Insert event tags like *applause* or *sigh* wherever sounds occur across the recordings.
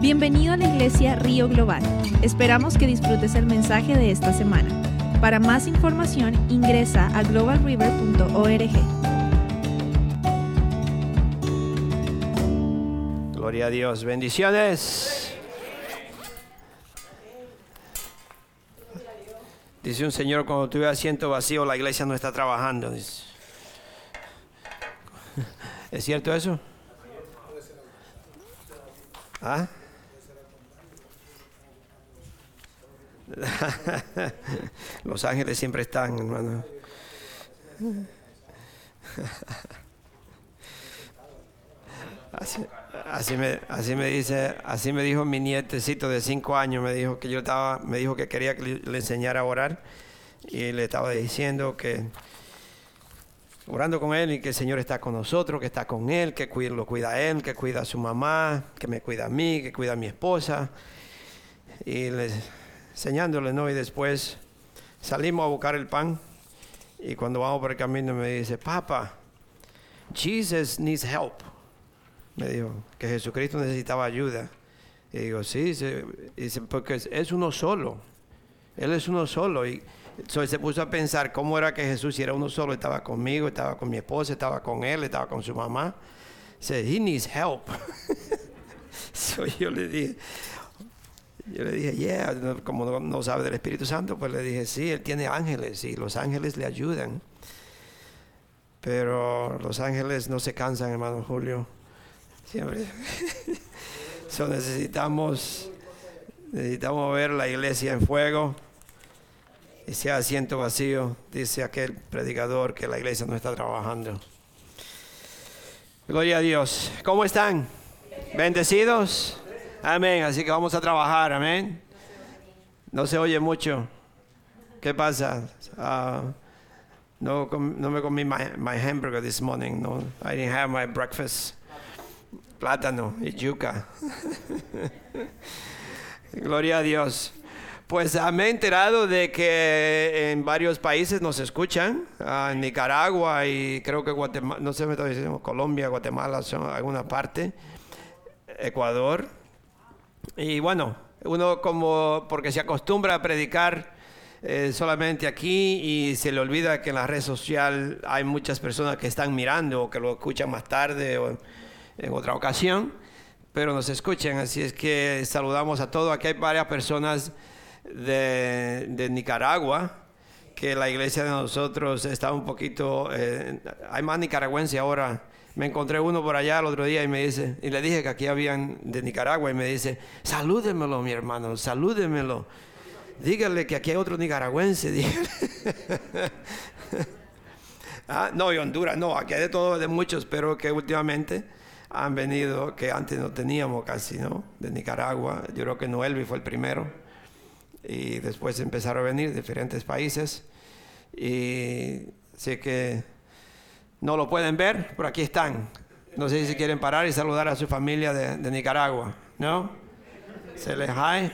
Bienvenido a la iglesia Río Global. Esperamos que disfrutes el mensaje de esta semana. Para más información ingresa a globalriver.org. Gloria a Dios. Bendiciones. Dice un señor, cuando tuve asiento vacío, la iglesia no está trabajando. ¿Es cierto eso? ¿Ah? *laughs* Los ángeles siempre están, hermano. *laughs* Así, me, así me dice, así me dijo mi nietecito de cinco años, me dijo que yo estaba, me dijo que quería que le, enseñara a orar y le estaba diciendo que orando con él y que el Señor está con nosotros, que está con él, que lo cuida a él, que cuida a su mamá, que me cuida a mí, que cuida a mi esposa. Y le, enseñándole, ¿no? Y después salimos a buscar el pan y cuando vamos por el camino me dice, Papa, Jesus needs help. Me dijo que Jesucristo necesitaba ayuda. Y digo, sí, dice, dice, porque es, uno solo. Él es uno solo. Y entonces se puso a pensar cómo era que Jesús era uno solo. Estaba conmigo, estaba con mi esposa, estaba con él, estaba con su mamá. Dice, he needs help. *laughs* so yo le dije, yo le dije, yeah, como no, sabe del Espíritu Santo, pues le dije, sí, él tiene ángeles y los ángeles le ayudan. Pero los ángeles no se cansan, hermano Julio. Siempre. *laughs* so necesitamos, necesitamos ver la iglesia en fuego. Y hay asiento vacío, dice aquel predicador que la iglesia no está trabajando. Gloria a Dios. ¿Cómo están? ¿Bendecidos? Amén. Así que vamos a trabajar. Amén. No se oye mucho. ¿Qué pasa? Ah, no, me comí my, my hamburger this morning. No, I didn't have my breakfast. Plátano y yuca. *laughs* Gloria a Dios. Pues ah, me he enterado de que en varios países nos escuchan, ah, en Nicaragua y creo que Guatemala, no sé, me estoy diciendo, Colombia, Guatemala, son alguna parte, Ecuador. Y bueno, uno como, porque se acostumbra a predicar eh, solamente aquí y se le olvida que en la red social hay muchas personas que están mirando o que lo escuchan más tarde o en otra ocasión, pero nos escuchan, así es que saludamos a todos. Aquí hay varias personas de, Nicaragua, que la iglesia de nosotros está un poquito, eh, hay más nicaragüenses ahora. Me encontré uno por allá el otro día y me dice, y le dije que aquí habían de Nicaragua y me dice, salúdemelo mi hermano, salúdemelo. Dígale que aquí hay otro nicaragüense. *laughs* dígale. Ah, no, y Honduras, no, aquí hay de todo, de muchos, pero que últimamente han venido, que antes no teníamos casi, ¿no? De Nicaragua, yo creo que Noelvi fue el primero, y después empezaron a venir de diferentes países, y sé que no lo pueden ver, pero aquí están. No sé si quieren parar y saludar a su familia de, Nicaragua, ¿no? Se les hi.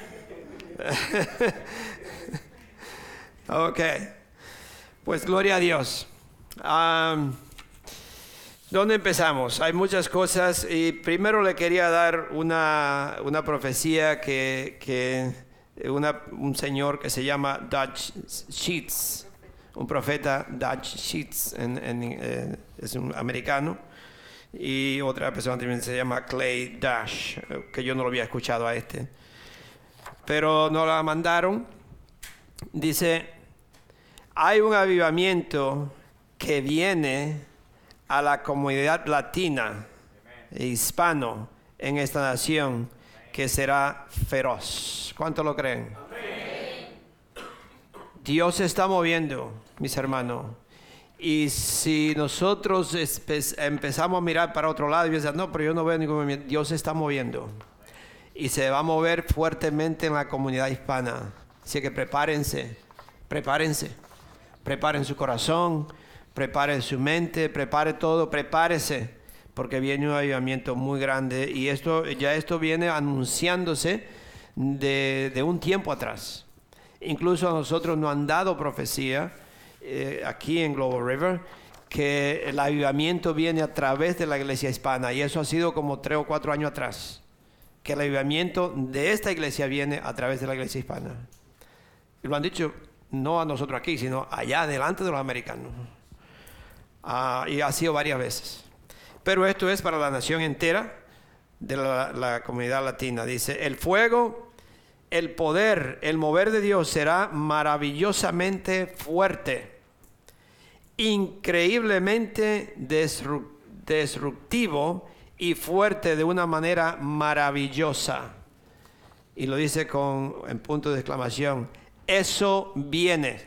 *laughs* ok, pues gloria a Dios. Am, ¿Dónde empezamos? Hay muchas cosas y primero le quería dar una, una profecía que, que una- un señor que se llama Dutch Sheets, un profeta Dutch Sheets, en- en, eh, es un americano, y otra persona también se llama Clay Dash, eh, que yo no lo había escuchado a este, pero nos la mandaron. Dice, hay un avivamiento que viene a la comunidad latina e hispano en esta nación que será feroz. ¿Cuánto lo creen? Dios se está moviendo, mis hermanos. Y si nosotros empezamos a mirar para otro lado y pensar, no, pero yo no veo ningún movimiento, Dios se está moviendo. Y se va a mover fuertemente en la comunidad hispana. Así que prepárense, prepárense. Preparen su corazón, preparen su mente, prepare todo, prepárese, porque viene un avivamiento muy grande y esto ya esto viene anunciándose de, un tiempo atrás. Incluso a nosotros nos han dado profecía eh, aquí en Global River que el avivamiento viene a través de la iglesia hispana y eso ha sido como tres o cuatro años atrás. que el avivamiento de esta iglesia viene a través de la iglesia hispana. Y lo han dicho no a nosotros aquí, sino allá delante de los americanos. Ah, y ha sido varias veces. Pero esto es para la nación entera de la, la comunidad latina. Dice, el fuego, el poder, el mover de Dios será maravillosamente fuerte, increíblemente disruptivo y fuerte de una manera maravillosa. Y lo dice con en punto de exclamación, eso viene.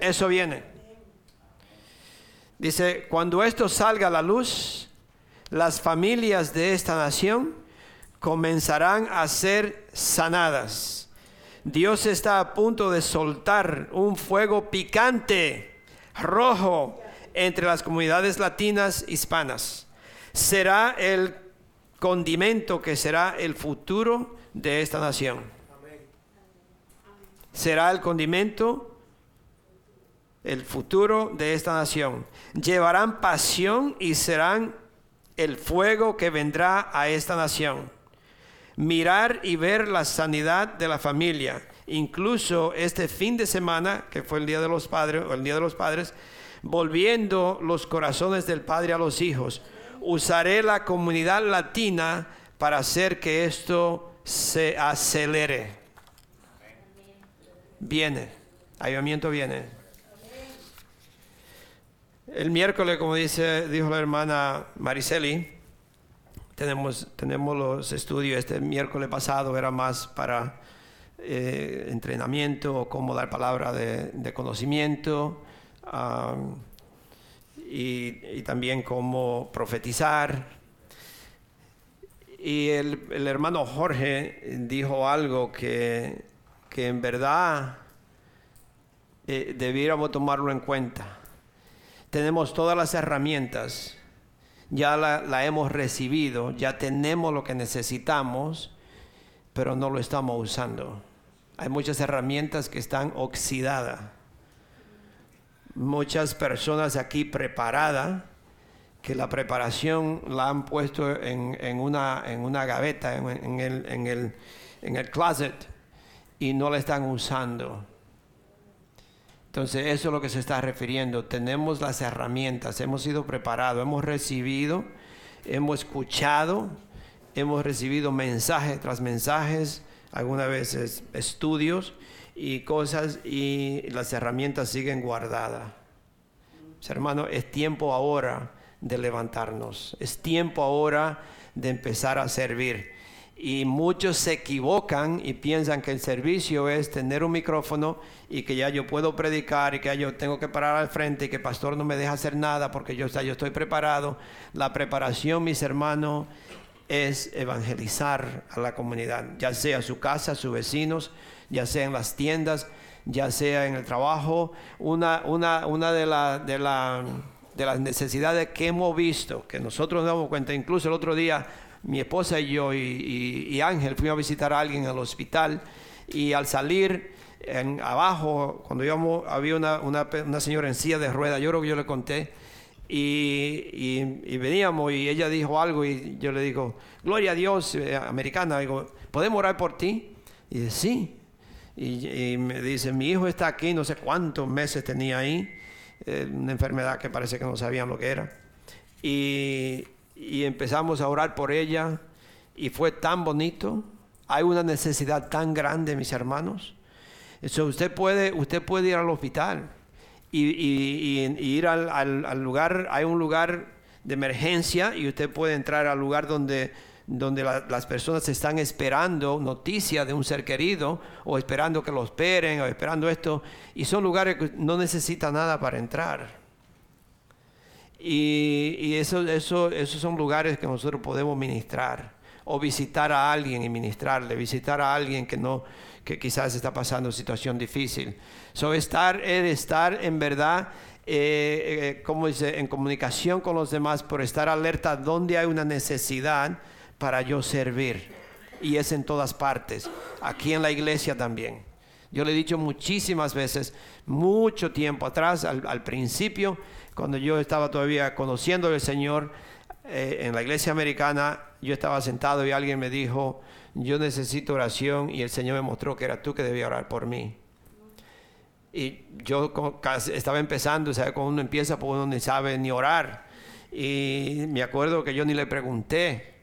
Eso viene. Dice, cuando esto salga a la luz, las familias de esta nación comenzarán a ser sanadas. Dios está a punto de soltar un fuego picante, rojo, entre las comunidades latinas hispanas será el condimento que será el futuro de esta nación. Será el condimento, el futuro de esta nación. Llevarán pasión y serán el fuego que vendrá a esta nación. Mirar y ver la sanidad de la familia. Incluso este fin de semana, que fue el Día de los Padres, el Día de los Padres, volviendo los corazones del Padre a los hijos usaré la comunidad latina para hacer que esto se acelere. Viene, ayudamiento viene. El miércoles, como dice, dijo la hermana Mariceli, tenemos, tenemos los estudios, este miércoles pasado era más para eh, entrenamiento, cómo dar palabra de, conocimiento y, también cómo profetizar. Y el, hermano Jorge dijo algo que, en verdad eh, debiéramos tomarlo en cuenta. Tenemos todas las herramientas, ya la hemos recibido, ya tenemos lo que necesitamos, pero no lo estamos usando. Hay muchas herramientas que están oxidadas muchas personas aquí preparadas, que la preparación la han puesto en, una, en una gaveta, en, el, en, el, en el closet, y no la están usando. Entonces eso es lo que se está refiriendo. Tenemos las herramientas, hemos sido preparados, hemos recibido, hemos escuchado, hemos recibido mensajes tras mensajes, algunas veces estudios, y cosas y las herramientas siguen guardadas. Hermano, es tiempo ahora de levantarnos, es tiempo ahora de empezar a servir. Y muchos se equivocan y piensan que el servicio es tener un micrófono y que ya yo puedo predicar y que yo tengo que parar al frente y que el pastor no me deja hacer nada porque yo, yo estoy preparado. La preparación, mis hermanos, es evangelizar a la comunidad, ya sea su casa, sus vecinos, ya sea en las tiendas, ya sea en el trabajo. Una, una, una de, de, de las necesidades que hemos visto, que nosotros nos damos cuenta, incluso el otro día mi esposa y yo y, Ángel fuimos a visitar a alguien al hospital y al salir en, abajo, cuando íbamos, había una, una, una, señora en silla de ruedas, yo creo que yo le conté, y, y, veníamos y ella dijo algo y yo le digo, gloria a Dios, eh, americana, digo, ¿podemos orar por ti? Y dice, sí. Y, me dice, mi hijo está aquí, no sé cuántos meses tenía ahí, eh, una enfermedad que parece que no sabían lo que era. Y, empezamos a orar por ella y fue tan bonito. Hay una necesidad tan grande, mis hermanos. Eso usted puede, usted puede ir al hospital y, ir al, al, lugar, hay un lugar de emergencia y usted puede entrar al lugar donde donde las personas están esperando noticia de un ser querido o esperando que lo esperen o esperando esto y son lugares que no necesitan nada para entrar. Y, y eso, eso, esos son lugares que nosotros podemos ministrar o visitar a alguien y ministrarle, visitar a alguien que no que quizás está pasando situación difícil. So, estar, estar en verdad eh, eh, como dice, en comunicación con los demás, por estar alerta donde hay una necesidad para yo servir. Y es en todas partes, aquí en la iglesia también. Yo le he dicho muchísimas veces, mucho tiempo atrás, al, principio, cuando yo estaba todavía conociendo al Señor, eh, en la iglesia americana, yo estaba sentado y alguien me dijo, yo necesito oración y el Señor me mostró que era tú que debía orar por mí. Y yo estaba empezando, ¿sabes? Cuando uno empieza, pues uno ni sabe ni orar. Y me acuerdo que yo ni le pregunté.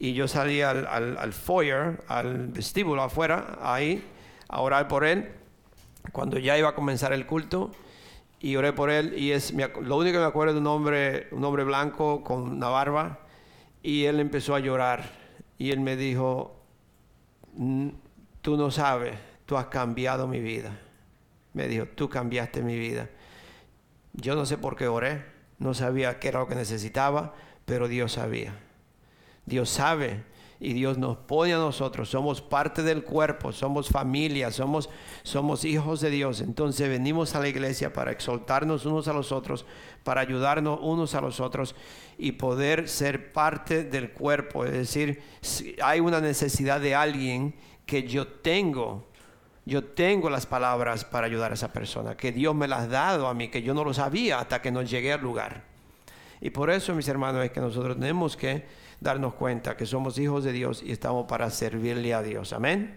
Y yo salí al, al, foyer, al vestíbulo afuera, ahí, a orar por él, cuando ya iba a comenzar el culto. Y oré por él. Y es lo único que me acuerdo de un hombre, un hombre blanco con una barba. Y él empezó a llorar. Y él me dijo, tú no sabes, tú has cambiado mi vida. Me dijo, tú cambiaste mi vida. Yo no sé por qué oré, no sabía qué era lo que necesitaba, pero Dios sabía. Dios sabe y Dios nos pone a nosotros, somos parte del cuerpo, somos familia, somos, somos hijos de Dios. Entonces venimos a la iglesia para exaltarnos unos a los otros, para ayudarnos unos a los otros y poder ser parte del cuerpo. Es decir, si hay una necesidad de alguien que yo tengo, yo tengo las palabras para ayudar a esa persona, que Dios me las ha dado a mí, que yo no lo sabía hasta que no llegué al lugar. Y por eso, mis hermanos, es que nosotros tenemos que darnos cuenta que somos hijos de Dios y estamos para servirle a Dios. Amén.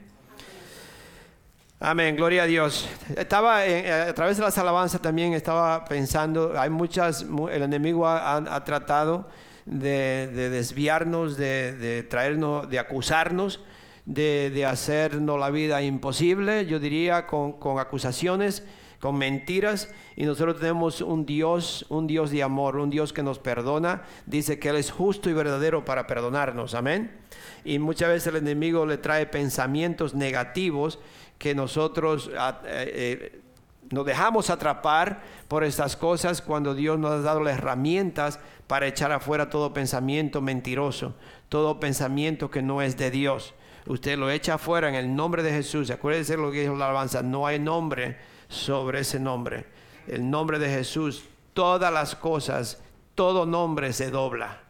Amén, gloria a Dios. Estaba eh, a través de las alabanzas también estaba pensando, hay muchas, el enemigo ha, tratado de, desviarnos, de, traernos, de acusarnos, de, hacernos la vida imposible, yo diría, con, con acusaciones con mentiras y nosotros tenemos un Dios, un Dios de amor, un Dios que nos perdona. Dice que Él es justo y verdadero para perdonarnos. Amén. Y muchas veces el enemigo le trae pensamientos negativos que nosotros ah, eh, eh, nos dejamos atrapar por estas cosas cuando Dios nos ha dado las herramientas para echar afuera todo pensamiento mentiroso, todo pensamiento que no es de Dios. Usted lo echa afuera en el nombre de Jesús. Acuérdese lo que dijo la alabanza. No hay nombre sobre ese nombre. El nombre de Jesús, todas las cosas, todo nombre se dobla.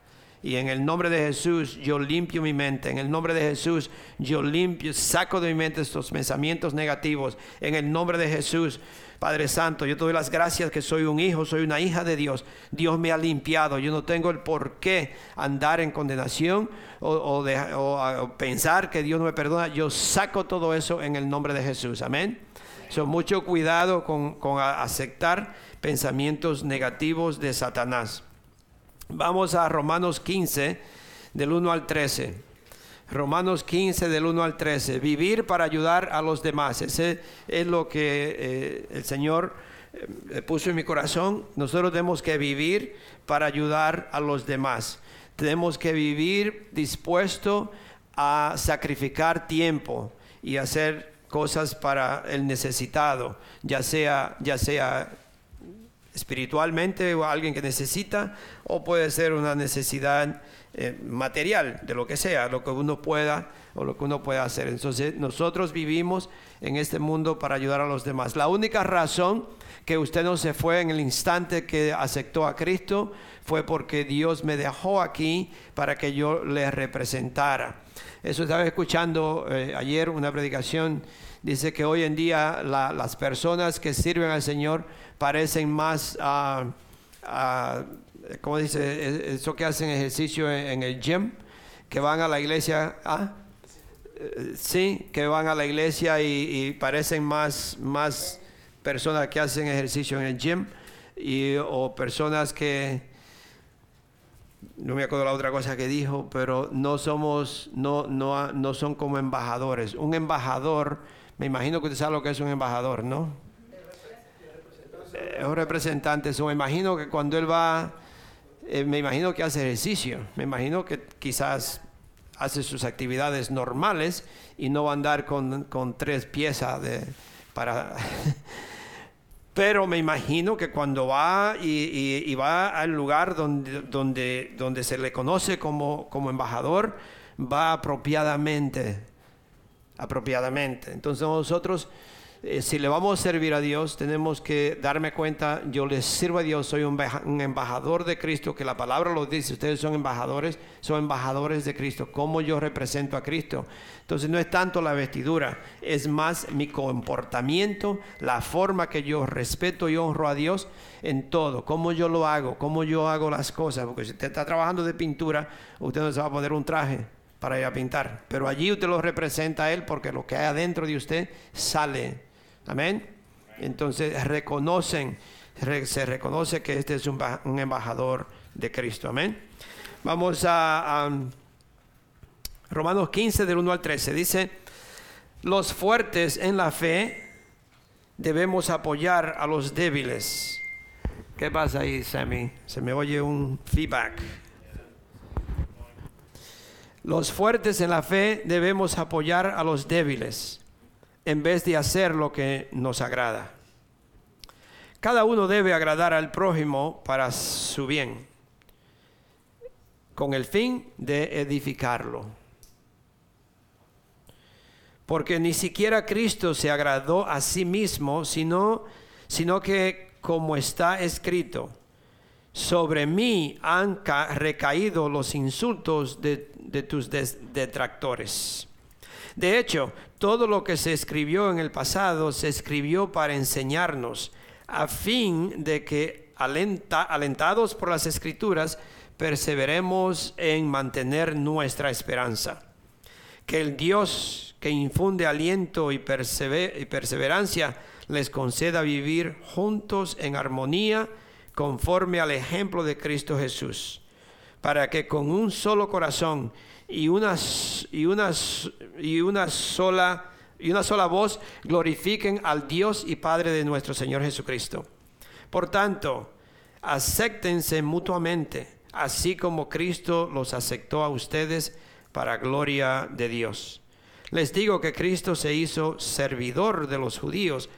Y en el nombre de Jesús yo limpio mi mente. En el nombre de Jesús yo limpio, saco de mi mente estos pensamientos negativos. En el nombre de Jesús, Padre Santo, yo te doy las gracias que soy un hijo, soy una hija de Dios. Dios me ha limpiado. Yo no tengo el por qué andar en condenación o, o pensar que Dios no me perdona. Yo saco todo eso en el nombre de Jesús. Amén mucho cuidado con, aceptar pensamientos negativos de Satanás. Vamos a Romanos 15, del 1 al 13. Romanos 15 del 1 al 13. Vivir para ayudar a los demás. Ese es lo que eh, el Señor eh, puso en mi corazón. Nosotros tenemos que vivir para ayudar a los demás. Tenemos que vivir dispuesto a sacrificar tiempo y hacer cosas para el necesitado, ya sea, ya sea espiritualmente o alguien que necesita, o puede ser una necesidad eh, material, de lo que sea, lo que uno pueda o lo que uno pueda hacer. Entonces nosotros vivimos en este mundo para ayudar a los demás. La única razón que usted no se fue en el instante que aceptó a Cristo fue porque Dios me dejó aquí para que yo le representara. Eso estaba escuchando eh, ayer una predicación. Dice que hoy en día las personas que sirven al Señor parecen más, uh, ¿cómo dice? Eso que hacen ejercicio en, el gym, que van a la iglesia. ¿ah? Sí, que van a la iglesia y, parecen más, más personas que hacen ejercicio en el gym y, o personas que no me acuerdo la otra cosa que dijo, pero no somos, no, no, no son como embajadores. Un embajador, me imagino que usted sabe lo que es un embajador, ¿no? Es un representante. me imagino que cuando él va, eh, me imagino que hace ejercicio. Me imagino que quizás hace sus actividades normales y no va a andar con, con tres piezas de, para *laughs* Pero me imagino que cuando va y, va al lugar donde, donde, donde se le conoce como, como embajador, va apropiadamente. Apropiadamente. Entonces nosotros eh, si le vamos a servir a Dios, tenemos que darme cuenta, yo les sirvo a Dios, soy un, un, embajador de Cristo, que la palabra lo dice, ustedes son embajadores, son embajadores de Cristo, como yo represento a Cristo. Entonces no es tanto la vestidura, es más mi comportamiento, la forma que yo respeto y honro a Dios en todo, cómo yo lo hago, cómo yo hago las cosas, porque si usted está trabajando de pintura, usted no se va a poner un traje para ir a pintar, pero allí usted lo representa a Él porque lo que hay adentro de usted sale Amén. Entonces reconocen, se reconoce que este es un, embajador de Cristo. Amén. Vamos a, Romanos 15 del 1 al 13. Dice, los fuertes en la fe debemos apoyar a los débiles. ¿Qué pasa ahí, Sammy? Se me oye un feedback. Los fuertes en la fe debemos apoyar a los débiles en vez de hacer lo que nos agrada. Cada uno debe agradar al prójimo para su bien, con el fin de edificarlo. Porque ni siquiera Cristo se agradó a sí mismo, sino, sino que, como está escrito, sobre mí han recaído los insultos de, tus detractores. De hecho, todo lo que se escribió en el pasado se escribió para enseñarnos, a fin de que, alentados por las escrituras, perseveremos en mantener nuestra esperanza. Que el Dios que infunde aliento y, perseverancia les conceda vivir juntos en armonía conforme al ejemplo de Cristo Jesús, para que con un solo corazón y una, y y una sola y una sola voz glorifiquen al Dios y Padre de nuestro Señor Jesucristo. Por tanto, acéptense mutuamente, así como Cristo los aceptó a ustedes para gloria de Dios. Les digo que Cristo se hizo servidor de los judíos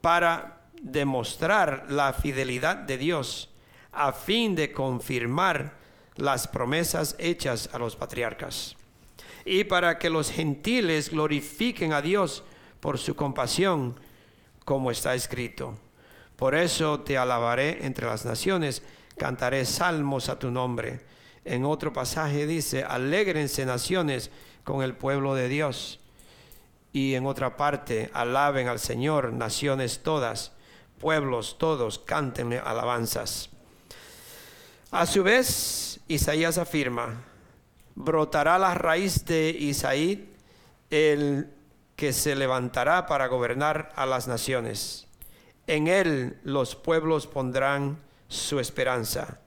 para demostrar la fidelidad de Dios, a fin de confirmar las promesas hechas a los patriarcas. Y para que los gentiles glorifiquen a Dios por su compasión, como está escrito. Por eso te alabaré entre las naciones, cantaré salmos a tu nombre. En otro pasaje dice, alégrense naciones con el pueblo de Dios. Y en otra parte, alaben al Señor naciones todas, pueblos todos, cántenle alabanzas. A su vez, Isaías afirma, brotará la raíz de Isaí, el que se levantará para gobernar a las naciones. En él los pueblos pondrán su esperanza.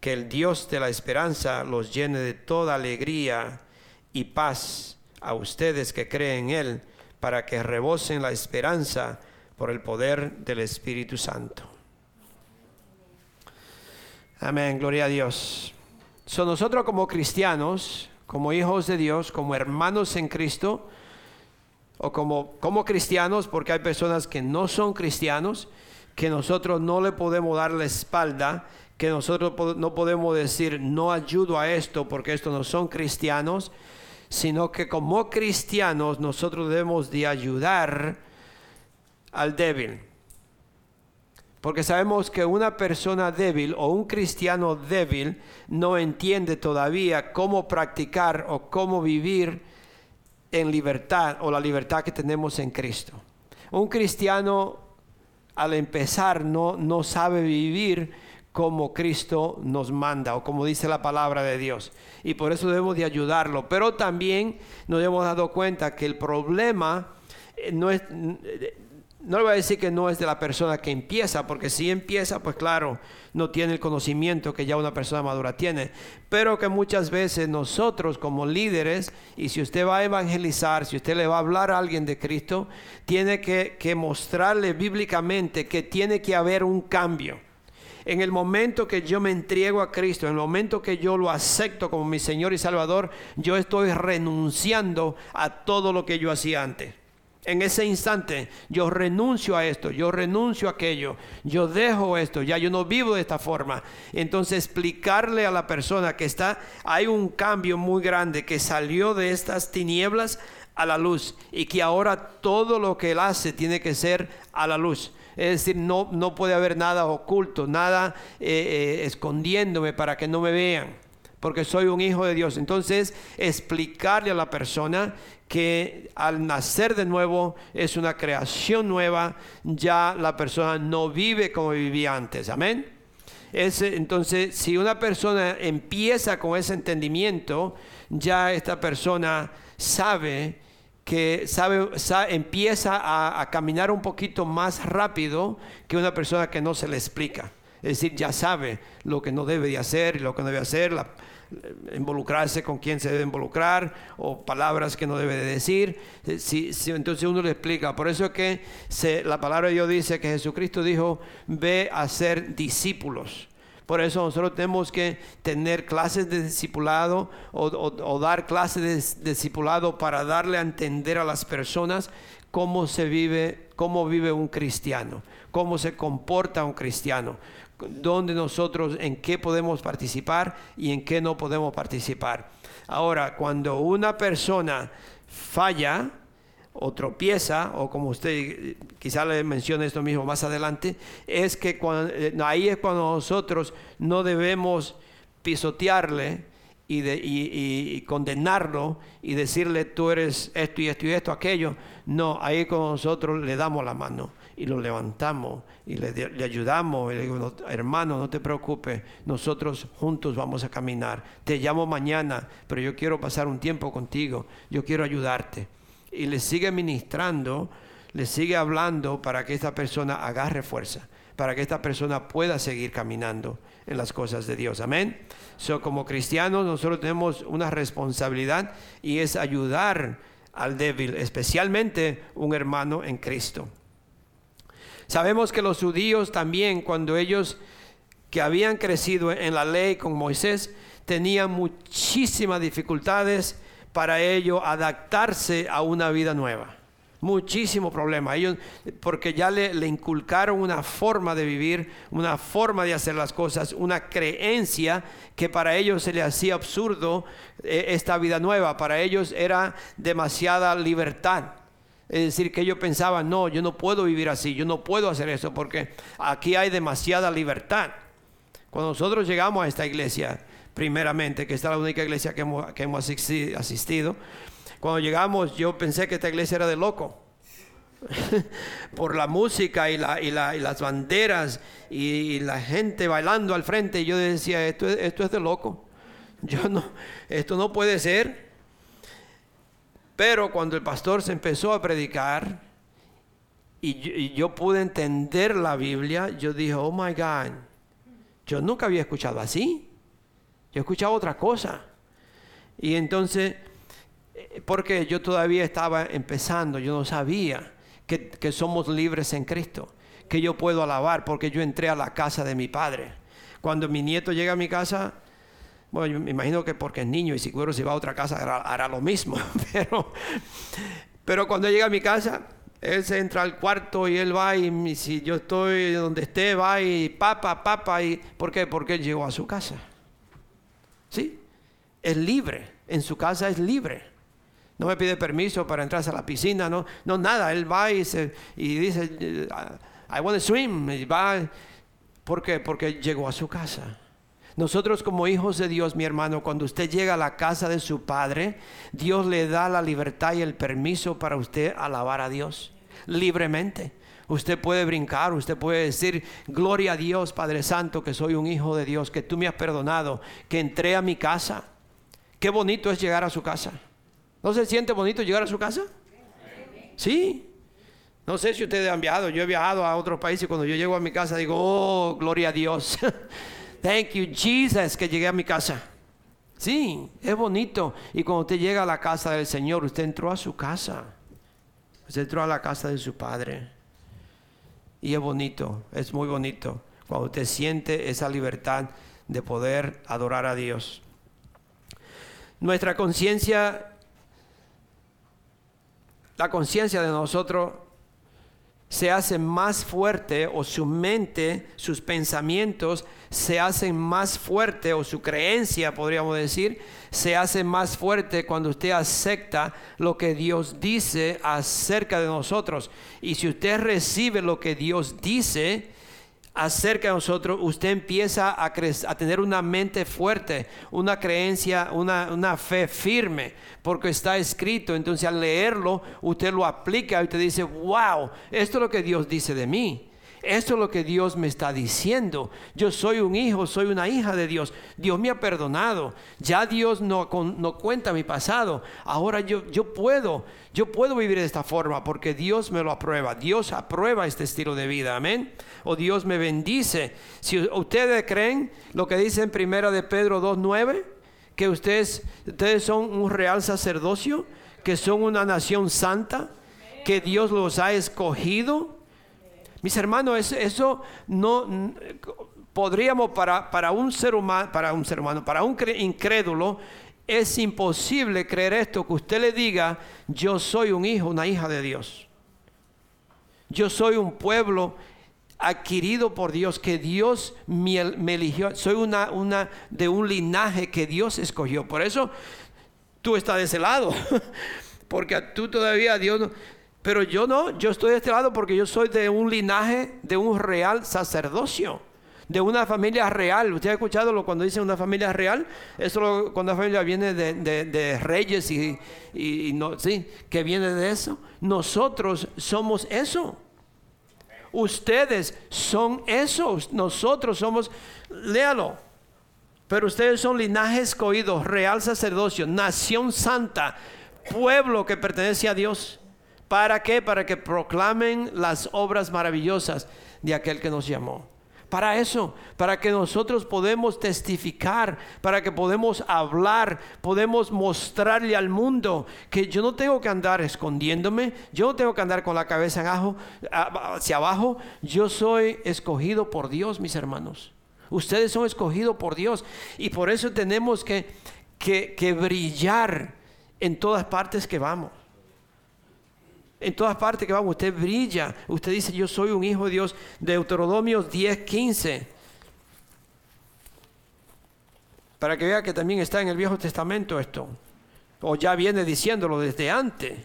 Que el Dios de la esperanza los llene de toda alegría y paz a ustedes que creen en Él, para que rebosen la esperanza por el poder del Espíritu Santo. Amén, gloria a Dios. Son nosotros como cristianos, como hijos de Dios, como hermanos en Cristo, o como, como cristianos, porque hay personas que no son cristianos, que nosotros no le podemos dar la espalda, que nosotros no podemos decir no ayudo a esto porque estos no son cristianos, sino que como cristianos nosotros debemos de ayudar al débil. Porque sabemos que una persona débil o un cristiano débil no entiende todavía cómo practicar o cómo vivir en libertad o la libertad que tenemos en Cristo. Un cristiano al empezar no, no sabe vivir como Cristo nos manda o como dice la palabra de Dios. Y por eso debemos de ayudarlo. Pero también nos hemos dado cuenta que el problema eh, no es no le voy a decir que no es de la persona que empieza, porque si empieza, pues claro, no tiene el conocimiento que ya una persona madura tiene, pero que muchas veces nosotros como líderes, y si usted va a evangelizar, si usted le va a hablar a alguien de Cristo, tiene que, que mostrarle bíblicamente que tiene que haber un cambio. En el momento que yo me entrego a Cristo, en el momento que yo lo acepto como mi Señor y Salvador, yo estoy renunciando a todo lo que yo hacía antes. En ese instante, yo renuncio a esto, yo renuncio a aquello, yo dejo esto, ya yo no vivo de esta forma. Entonces explicarle a la persona que está, hay un cambio muy grande que salió de estas tinieblas a la luz y que ahora todo lo que él hace tiene que ser a la luz. Es decir, no, no puede haber nada oculto, nada eh, eh, escondiéndome para que no me vean porque soy un hijo de Dios. Entonces, explicarle a la persona que al nacer de nuevo es una creación nueva, ya la persona no vive como vivía antes. Amén. entonces, si una persona empieza con ese entendimiento, ya esta persona sabe que sabe, empieza a, a, caminar un poquito más rápido que una persona que no se le explica. Es decir, ya sabe lo que no debe de hacer y lo que no debe hacer, la, involucrarse con quien se debe involucrar o palabras que no debe de decir. Si, entonces uno le explica. Por eso es que la palabra de Dios dice que Jesucristo dijo, ve a ser discípulos. Por eso nosotros tenemos que tener clases de discipulado o, dar clases de discipulado para darle a entender a las personas cómo se vive, cómo vive un cristiano, cómo se comporta un cristiano dónde nosotros, en qué podemos participar y en qué no podemos participar. Ahora, cuando una persona falla o tropieza, o como usted quizá le mencione esto mismo más adelante, es que eh, ahí es cuando nosotros no debemos pisotearle y, de, y, condenarlo y decirle tú eres esto y esto y esto, aquello. No, ahí cuando nosotros le damos la mano y lo levantamos y le, ayudamos. Y le digo, hermano, no te preocupes, nosotros juntos vamos a caminar. Te llamo mañana, pero yo quiero pasar un tiempo contigo, yo quiero ayudarte. Y le sigue ministrando, le sigue hablando para que esta persona agarre fuerza, para que esta persona pueda seguir caminando en las cosas de Dios. Amén. So, como cristianos nosotros tenemos una responsabilidad y es ayudar al débil, especialmente un hermano en Cristo. Sabemos que los judíos también, cuando ellos que habían crecido en la ley con Moisés, tenían muchísimas dificultades para ello adaptarse a una vida nueva. Muchísimo problema. Ellos, porque ya le, inculcaron una forma de vivir, una forma de hacer las cosas, una creencia que para ellos se le hacía absurdo eh, esta vida nueva. Para ellos era demasiada libertad. Es decir, que ellos pensaban, no, yo no puedo vivir así, yo no puedo hacer eso porque aquí hay demasiada libertad. Cuando nosotros llegamos a esta iglesia, primeramente, que esta es la única iglesia que hemos, que hemos asistido, cuando llegamos yo pensé que esta iglesia era de loco. *laughs* por la música y, la, y, las banderas y, la gente bailando al frente, yo decía, esto, esto es de loco. Yo no, esto no puede ser. Pero cuando el pastor se empezó a predicar y yo, pude entender la Biblia, yo dije, oh my God, yo nunca había escuchado así. Yo he escuchado otra cosa. Y entonces, eh, porque yo todavía estaba empezando, yo no sabía que somos libres en Cristo, que yo puedo alabar porque yo entré a la casa de mi padre. Cuando mi nieto llega a mi casa, bueno, yo me imagino que porque es niño y si si va a otra casa hará, lo mismo. *laughs* Pero, pero cuando llega a mi casa, él se entra al cuarto y él va y si yo estoy donde esté, va y papa, papa. Y, ¿Por qué? Porque él llegó a su casa. ¿Sí? Es libre. En su casa es libre. No me pide permiso para entrar a la piscina, no, no nada. Él va y, se, y dice, I want to swim. Y va. ¿Por qué? Porque llegó a su casa. Nosotros como hijos de Dios, mi hermano, cuando usted llega a la casa de su Padre, Dios le da la libertad y el permiso para usted alabar a Dios libremente. Usted puede brincar, usted puede decir, gloria a Dios, Padre Santo, que soy un hijo de Dios, que tú me has perdonado, que entré a mi casa. Qué bonito es llegar a su casa. ¿No se siente bonito llegar a su casa? Sí. No sé si ustedes han viajado, yo he viajado a otros países y cuando yo llego a mi casa digo, oh, gloria a Dios. *laughs* Thank you, Jesus, que llegué a mi casa. Sí, es bonito. Y cuando usted llega a la casa del Señor, usted entró a su casa. Usted entró a la casa de su Padre. Y es bonito, es muy bonito. Cuando usted siente esa libertad de poder adorar a Dios. Nuestra conciencia la conciencia de nosotros se hace más fuerte o su mente, sus pensamientos se hacen más fuerte o su creencia, podríamos decir, se hace más fuerte cuando usted acepta lo que Dios dice acerca de nosotros. Y si usted recibe lo que Dios dice, acerca de nosotros, usted empieza a, a tener una mente fuerte, una creencia, una, una, fe firme, porque está escrito. Entonces al leerlo, usted lo aplica y usted dice, wow, esto es lo que Dios dice de mí. Esto es lo que Dios me está diciendo. Yo soy un hijo, soy una hija de Dios. Dios me ha perdonado. Ya Dios no, no cuenta mi pasado. Ahora yo, yo puedo, yo puedo vivir de esta forma porque Dios me lo aprueba. Dios aprueba este estilo de vida. Amén. O Dios me bendice. Si ustedes creen lo que dice en primera de Pedro 2.9, que ustedes, ustedes son un real sacerdocio, que son una nación santa, que Dios los ha escogido mis hermanos, eso, no podríamos para, para un ser humano, para un ser humano, para un incrédulo, es imposible creer esto, que usted le diga, yo soy un hijo, una hija de Dios. Yo soy un pueblo adquirido por Dios, que Dios me, eligió. Soy una, una de un linaje que Dios escogió. Por eso tú estás de ese lado. *laughs* Porque tú todavía Dios pero yo no, yo estoy de este lado porque yo soy de un linaje, de un real sacerdocio, de una familia real. ¿Usted ha escuchado lo cuando dice una familia real? Eso cuando la familia viene de, reyes y, no, sí, que viene de eso. Nosotros somos eso. Ustedes son eso. Nosotros somos, léalo. Pero ustedes son linaje escogido, real sacerdocio, nación santa, pueblo que pertenece a Dios. ¿Para qué? Para que proclamen las obras maravillosas de aquel que nos llamó. Para eso, para que nosotros podemos testificar, para que podemos hablar, podemos mostrarle al mundo que yo no tengo que andar escondiéndome, yo no tengo que andar con la cabeza hacia abajo, yo soy escogido por Dios, mis hermanos. Ustedes son escogidos por Dios y por eso tenemos que, que brillar en todas partes que vamos. En todas partes que vamos, usted brilla. Usted dice, yo soy un hijo de Dios. Deuteronomio 10, 15. Para que vea que también está en el Viejo Testamento esto. O ya viene diciéndolo desde antes.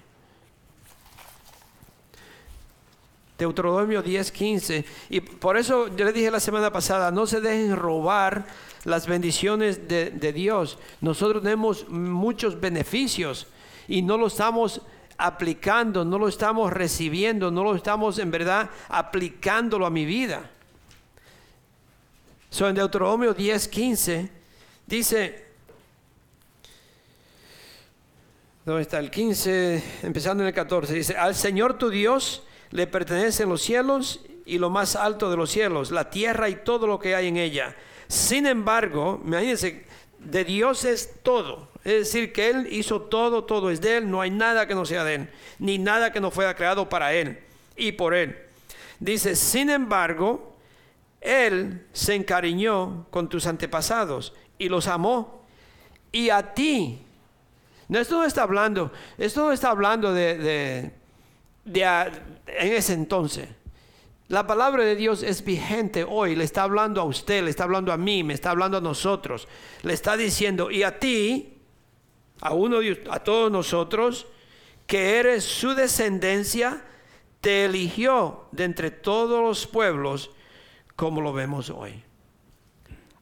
Deuteronomio 10, 15. Y por eso yo le dije la semana pasada, no se dejen robar las bendiciones de, de Dios. Nosotros tenemos muchos beneficios y no lo estamos aplicando, no lo estamos recibiendo, no lo estamos en verdad aplicándolo a mi vida. So, en Deuteronomio 10, 15 dice, ¿dónde está el 15? Empezando en el 14, dice, al Señor tu Dios le pertenecen los cielos y lo más alto de los cielos, la tierra y todo lo que hay en ella. Sin embargo, imagínense, de Dios es todo. Es decir, que Él hizo todo, todo es de Él, no hay nada que no sea de Él, ni nada que no fuera creado para Él y por Él. Dice, sin embargo, Él se encariñó con tus antepasados y los amó. Y a ti, no, esto no está hablando, esto no está hablando de, de, de en ese entonces. La palabra de Dios es vigente hoy, le está hablando a usted, le está hablando a mí, me está hablando a nosotros, le está diciendo, y a ti, a uno a todos nosotros, que eres su descendencia, te eligió de entre todos los pueblos, como lo vemos hoy.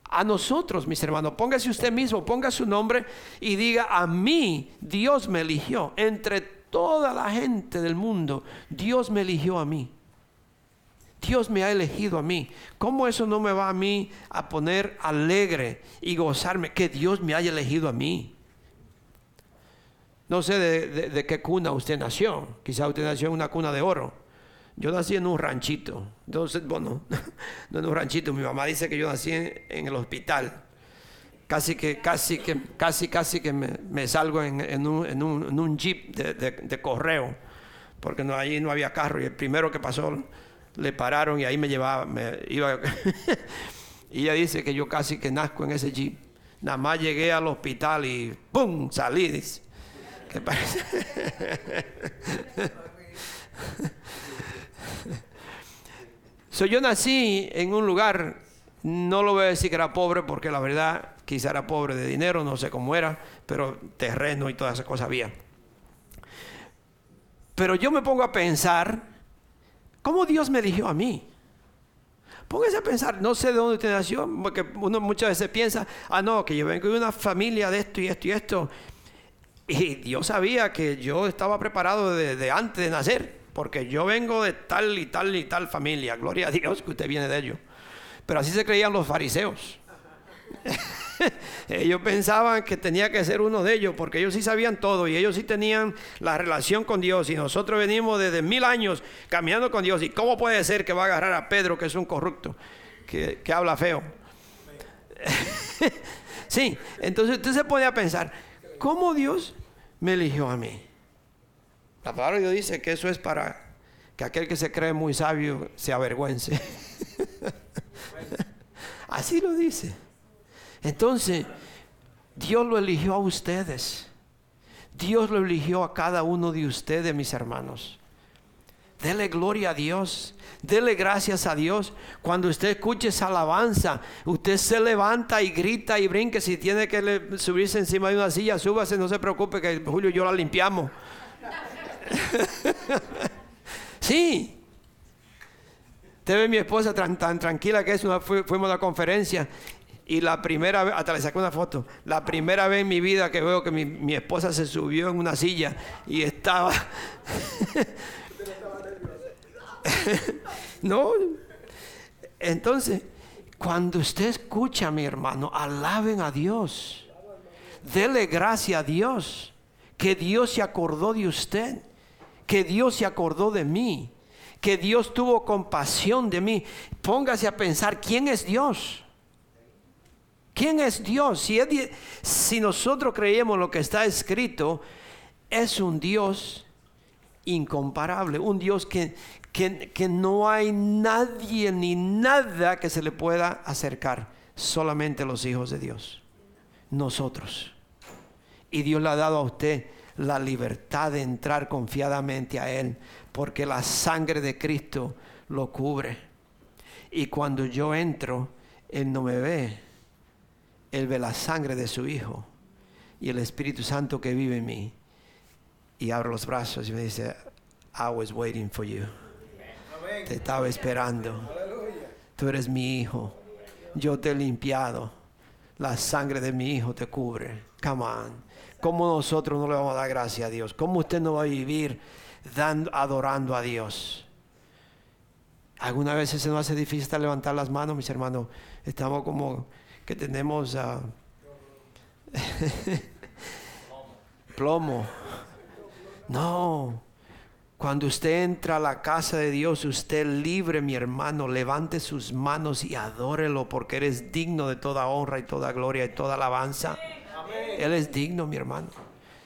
A nosotros, mis hermanos, póngase usted mismo, ponga su nombre y diga, a mí Dios me eligió, entre toda la gente del mundo, Dios me eligió a mí. Dios me ha elegido a mí. ¿Cómo eso no me va a mí a poner alegre y gozarme que Dios me haya elegido a mí? No sé de, qué cuna usted nació. Quizá usted nació en una cuna de oro. Yo nací en un ranchito. Entonces, bueno, *laughs* no en un ranchito. Mi mamá dice que yo nací en, el hospital. Casi que, casi que, casi, casi que me, salgo en, un, jeep de, correo. Porque no, allí no había carro. Y el primero que pasó le pararon y ahí me llevaba, me iba. *laughs* y ella dice que yo casi que nazco en ese jeep. Nada más llegué al hospital y ¡pum! salí. ¿Qué parece? *laughs* so, yo nací en un lugar, no lo voy a decir que era pobre, porque la verdad quizá era pobre de dinero, no sé cómo era, pero terreno y todas esas cosas había. Pero yo me pongo a pensar, ¿cómo Dios me eligió a mí? Póngase a pensar, no sé de dónde usted nació, porque uno muchas veces piensa, ah, no, que yo vengo de una familia de esto y esto y esto. Y Dios sabía que yo estaba preparado desde antes de nacer, porque yo vengo de tal y tal y tal familia. Gloria a Dios que usted viene de ello. Pero así se creían los fariseos. *laughs* ellos pensaban que tenía que ser uno de ellos, porque ellos sí sabían todo y ellos sí tenían la relación con Dios. Y nosotros venimos desde mil años caminando con Dios. ¿Y cómo puede ser que va a agarrar a Pedro, que es un corrupto, que, que habla feo? *laughs* sí, entonces usted se pone pensar, ¿cómo Dios me eligió a mí. La palabra de Dios dice que eso es para que aquel que se cree muy sabio se avergüence. *laughs* Así lo dice. Entonces, Dios lo eligió a ustedes. Dios lo eligió a cada uno de ustedes, mis hermanos. Dele gloria a Dios. Dele gracias a Dios. Cuando usted escuche esa alabanza, usted se levanta y grita y brinque. Si tiene que subirse encima de una silla, súbase, no se preocupe que Julio y yo la limpiamos. *laughs* sí. Usted ve mi esposa tan, tranquila que es, una, fuimos a la conferencia y la primera vez, hasta le saqué una foto, la primera vez en mi vida que veo que mi, mi esposa se subió en una silla y estaba *laughs* *laughs* no. Entonces, cuando usted escucha, mi hermano, alaben a Dios. Dele gracia a Dios. Que Dios se acordó de usted. Que Dios se acordó de mí. Que Dios tuvo compasión de mí. Póngase a pensar, ¿quién es Dios? ¿Quién es Dios? Si, si nosotros creemos lo que está escrito, es un Dios incomparable, un Dios que, que, no hay nadie ni nada que se le pueda acercar, solamente los hijos de Dios, nosotros. Y Dios le ha dado a usted la libertad de entrar confiadamente a Él, porque la sangre de Cristo lo cubre. Y cuando yo entro, Él no me ve, Él ve la sangre de su Hijo y el Espíritu Santo que vive en mí. Y abro los brazos y me dice, I was waiting for you. Te estaba esperando. Tú eres mi hijo. Yo te he limpiado. La sangre de mi hijo te cubre. Come on. ¿Cómo nosotros no le vamos a dar gracias a Dios? ¿Cómo usted no va a vivir dando, adorando a Dios? Algunas veces se nos hace difícil levantar las manos, mis hermanos. Estamos como que tenemos uh, *laughs* plomo. No. Cuando usted entra a la casa de Dios, usted libre, mi hermano, levante sus manos y adórelo porque eres digno de toda honra y toda gloria y toda alabanza. Él es digno, mi hermano.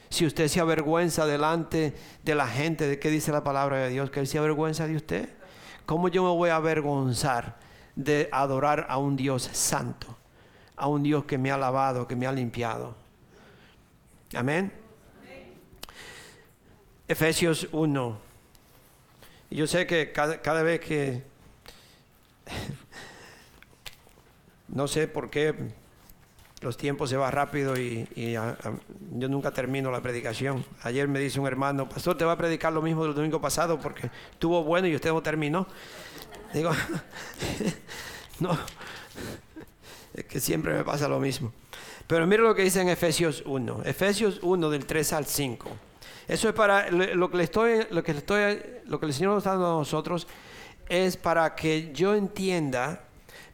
Si usted se avergüenza delante de la gente, ¿de qué dice la palabra de Dios? Que Él se avergüenza de usted. ¿Cómo yo me voy a avergonzar de adorar a un Dios santo? A un Dios que me ha lavado, que me ha limpiado. Amén. Efesios 1. Yo sé que cada, vez que, *laughs* no sé por qué los tiempos se van rápido y, yo nunca termino la predicación. Ayer me dice un hermano, pastor, te va a predicar lo mismo del domingo pasado porque estuvo bueno y usted no terminó. Digo, *laughs* no, es que siempre me pasa lo mismo. Pero mire lo que dice en Efesios 1, Efesios 1 del 3 al 5. Eso es para lo que le estoy, lo que estoy, lo que el Señor nos está dando a nosotros es para que yo entienda,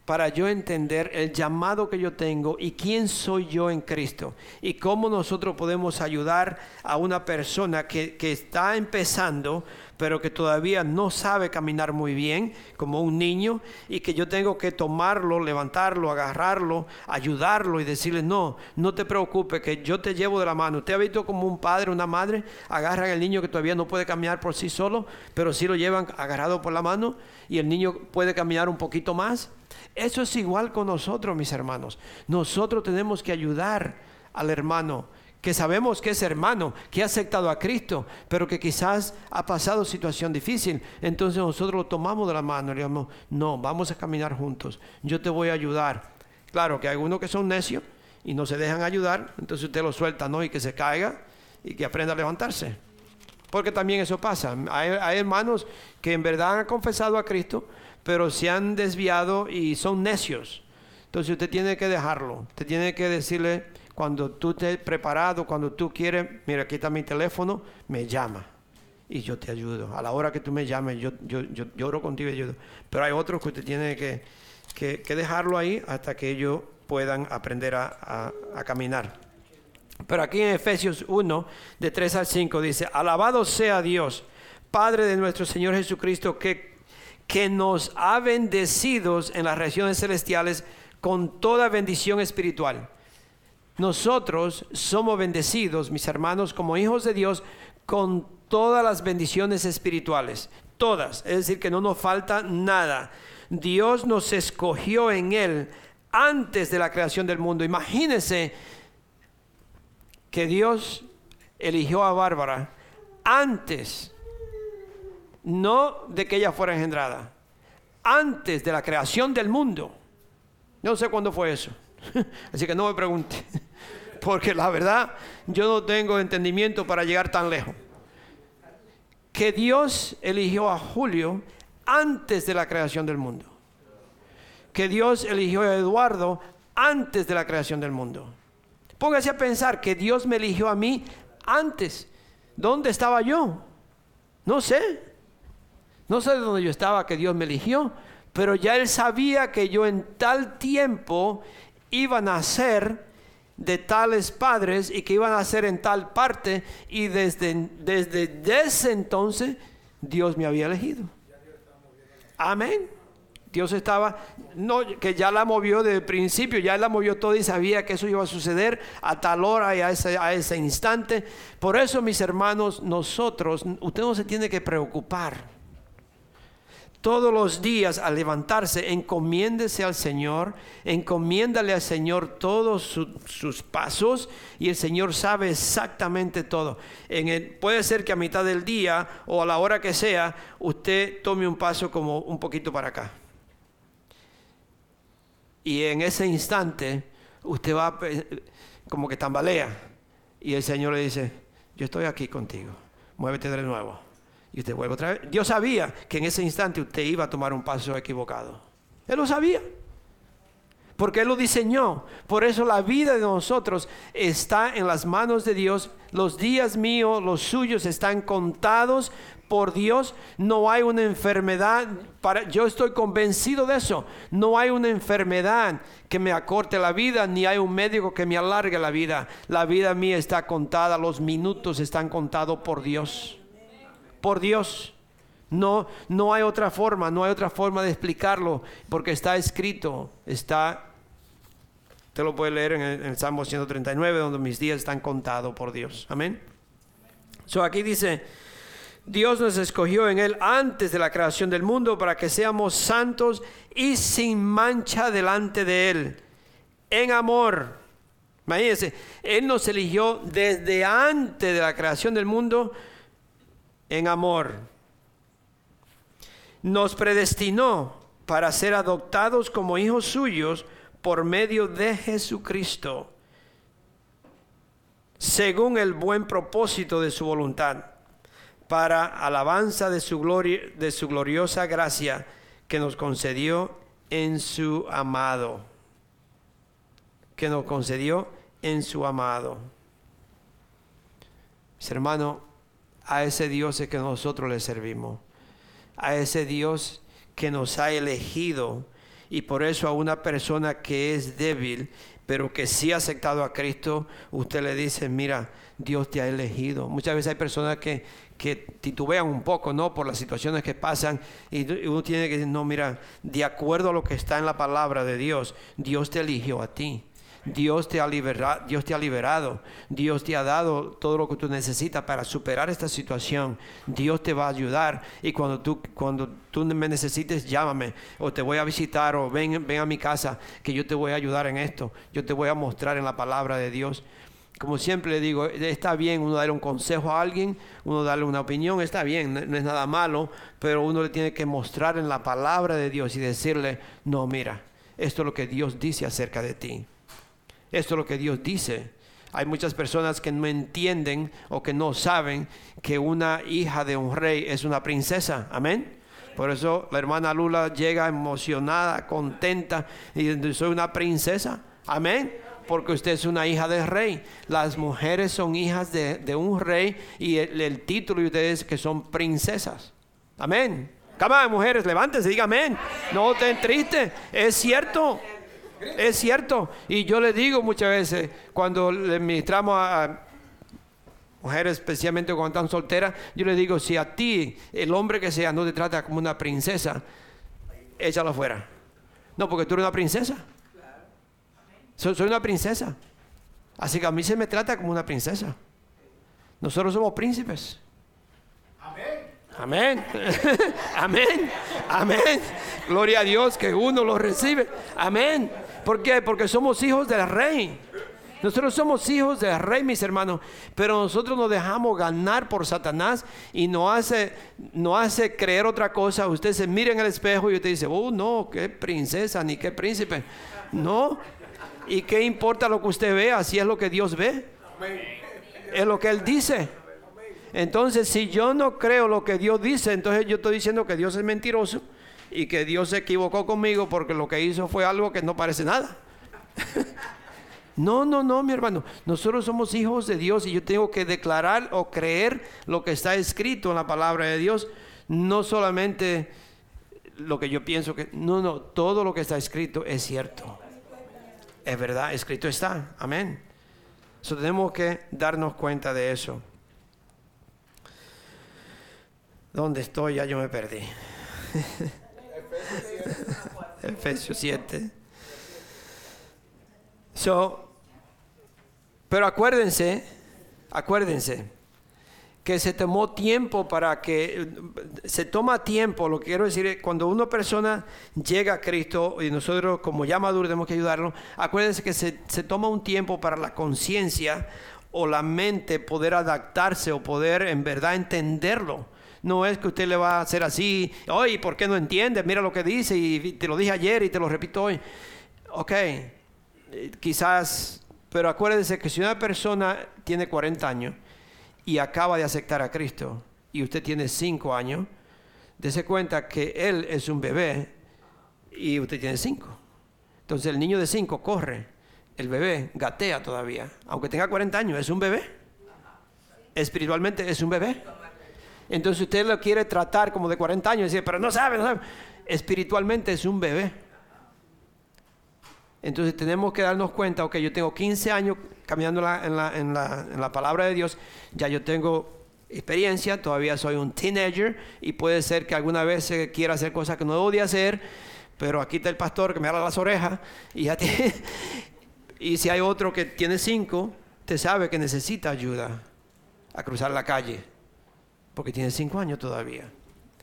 para yo entender el llamado que yo tengo y quién soy yo en Cristo y cómo nosotros podemos ayudar a una persona que, que está empezando pero que todavía no sabe caminar muy bien, como un niño, y que yo tengo que tomarlo, levantarlo, agarrarlo, ayudarlo y decirle, no, no te preocupes, que yo te llevo de la mano. ¿Usted ha visto como un padre, una madre, agarran al niño que todavía no puede caminar por sí solo, pero sí lo llevan agarrado por la mano y el niño puede caminar un poquito más? Eso es igual con nosotros, mis hermanos. Nosotros tenemos que ayudar al hermano que sabemos que es hermano, que ha aceptado a Cristo, pero que quizás ha pasado situación difícil. Entonces nosotros lo tomamos de la mano y le digamos, no, vamos a caminar juntos, yo te voy a ayudar. Claro que hay algunos que son necios y no se dejan ayudar, entonces usted lo suelta, ¿no? Y que se caiga y que aprenda a levantarse. Porque también eso pasa. Hay, hay hermanos que en verdad han confesado a Cristo, pero se han desviado y son necios. Entonces usted tiene que dejarlo, usted tiene que decirle, cuando tú estés preparado, cuando tú quieres, mira, aquí está mi teléfono, me llama y yo te ayudo. A la hora que tú me llames, yo, yo, lloro contigo y ayudo. Pero hay otros que usted tiene que, dejarlo ahí hasta que ellos puedan aprender a, caminar. Pero aquí en Efesios 1, de 3 al 5, dice, alabado sea Dios, Padre de nuestro Señor Jesucristo, que, que nos ha bendecido en las regiones celestiales con toda bendición espiritual nosotros somos bendecidos, mis hermanos, como hijos de Dios, con todas las bendiciones espirituales. Todas. Es decir, que no nos falta nada. Dios nos escogió en Él antes de la creación del mundo. Imagínense que Dios eligió a Bárbara antes, no de que ella fuera engendrada, antes de la creación del mundo. No sé cuándo fue eso. *laughs* Así que no me pregunte porque la verdad yo no tengo entendimiento para llegar tan lejos. Que Dios eligió a Julio antes de la creación del mundo. Que Dios eligió a Eduardo antes de la creación del mundo. Póngase a pensar que Dios me eligió a mí antes. ¿Dónde estaba yo? No sé. No sé dónde yo estaba que Dios me eligió, pero ya Él sabía que yo en tal tiempo iba a nacer de tales padres y que iban a ser en tal parte y desde, desde ese entonces Dios me había elegido. Amén. Dios estaba, no, que ya la movió desde el principio, ya la movió todo y sabía que eso iba a suceder a tal hora y a ese, a ese instante. Por eso, mis hermanos, nosotros, usted no se tiene que preocupar todos los días al levantarse, encomiéndese al Señor, encomiéndale al Señor todos sus pasos y el Señor sabe exactamente todo. En puede ser que a mitad del día o a la hora que sea, usted tome un paso como un poquito para acá. Y en ese instante, usted va como que tambalea y el Señor le dice, yo estoy aquí contigo, muévete de nuevo y usted vuelve otra vez. Dios sabía que en ese instante usted iba a tomar un paso equivocado. Él lo sabía. Porque Él lo diseñó. Por eso la vida de nosotros está en las manos de Dios. Los días míos, los suyos están contados por Dios. No hay una enfermedad. Para, yo estoy convencido de eso. No hay una enfermedad que me acorte la vida, ni hay un médico que me alargue la vida. La vida mía está contada. Los minutos están contados por Dios por Dios. No, no hay otra forma, no hay otra forma de explicarlo, porque está escrito, está, te lo puede leer en el, Salmo 139, donde mis días están contados por Dios. Amén. So aquí dice, Dios nos escogió en Él antes de la creación del mundo para que seamos santos y sin mancha delante de Él, en amor. Imagínense, Él nos eligió desde antes de la creación del mundo en amor. Nos predestinó para ser adoptados como hijos suyos por medio de Jesucristo, según el buen propósito de su voluntad, para alabanza de su gloria, de su gloriosa gracia que nos concedió en su amado, que nos concedió en su amado. hermano, a ese Dios que nosotros le servimos, a ese Dios que nos ha elegido y por eso a una persona que es débil, pero que sí ha aceptado a Cristo, usted le dice, mira, Dios te ha elegido. Muchas veces hay personas que, que titubean un poco, ¿no? Por las situaciones que pasan y uno tiene que decir, no, mira, de acuerdo a lo que está en la palabra de Dios, Dios te eligió a ti. Dios te ha liberado, Dios te ha liberado, Dios te ha dado todo lo que tú necesitas para superar esta situación. Dios te va a ayudar y cuando tú cuando tú me necesites llámame o te voy a visitar o ven ven a mi casa que yo te voy a ayudar en esto. Yo te voy a mostrar en la palabra de Dios. como siempre le digo, está bien uno darle un consejo a alguien, uno darle una opinión, está bien, no, es nada malo, pero uno le tiene que mostrar en la palabra de Dios y decirle, no, mira, esto es lo que Dios dice acerca de ti. Esto es lo que Dios dice. Hay muchas personas que no entienden o que no saben que una hija de un rey es una princesa. Amén. Por eso la hermana Lula llega emocionada, contenta y dice, soy una princesa. Amén porque usted es una hija del rey. Las mujeres son hijas de, un rey y el, título de ustedes que son princesas. Amén. Cama, mujeres, levántense, diga amén. No estén tristes, es cierto. Es cierto. Y yo le digo muchas veces, cuando le ministramos a, mujeres, especialmente cuando están solteras, yo le digo, si a ti, el hombre que sea, no te trata como una princesa, échalo fuera. No, porque tú eres una princesa. Soy, una princesa. Así que a mí se me trata como una princesa. Nosotros somos príncipes. Amén. Amén. *laughs* Amén. Amén. Gloria a Dios que uno lo recibe. Amén. ¿Por qué? Porque somos hijos del rey. Nosotros somos hijos del rey, mis hermanos, pero nosotros nos dejamos ganar por Satanás y no hace, no hace creer otra cosa. Usted se mira en el espejo y usted dice, oh no, qué princesa ni qué príncipe. No, ¿Y qué importa lo que usted vea si es lo que Dios ve? Es lo que Él dice. Entonces, si yo no creo lo que Dios dice, entonces yo estoy diciendo que Dios es mentiroso y que Dios se equivocó conmigo porque lo que hizo fue algo que no parece nada. No, no, no, mi hermano. Nosotros somos hijos de Dios y yo tengo que declarar o creer lo que está escrito en la palabra de Dios. No solamente lo que yo pienso que... No, no, todo lo que está escrito es cierto. Es verdad, escrito está. Amén. So, tenemos que darnos cuenta de eso. ¿Dónde estoy? Ya yo me perdí. *laughs* Efesios 7. So, pero acuérdense, acuérdense, que se tomó tiempo para que, se toma tiempo, lo que quiero decir es, cuando una persona llega a Cristo y nosotros como ya maduros tenemos que ayudarlo, acuérdense que se, toma un tiempo para la conciencia o la mente poder adaptarse o poder en verdad entenderlo. No es que usted le va a hacer así, oye, ¿por qué no entiendes? Mira lo que dice y te lo dije ayer y te lo repito hoy. Ok, eh, quizás, pero acuérdense que si una persona tiene 40 años, y acaba de aceptar a Cristo y usted tiene cinco años, dése cuenta que él es un bebé y usted tiene cinco. Entonces el niño de cinco corre, el bebé gatea todavía, aunque tenga 40 años, es un bebé. Espiritualmente es un bebé. Entonces usted lo quiere tratar como de 40 años y dice, pero no sabe, no sabe. Espiritualmente es un bebé. Entonces tenemos que darnos cuenta, ok, yo tengo 15 años caminando en la, palabra de Dios, ya yo tengo experiencia, todavía soy un teenager y puede ser que alguna vez quiera hacer cosas que no odia hacer, pero aquí está el pastor que me habla las orejas y ya *laughs* y si hay otro que tiene cinco, te sabe que necesita ayuda a cruzar la calle, porque tiene cinco años todavía.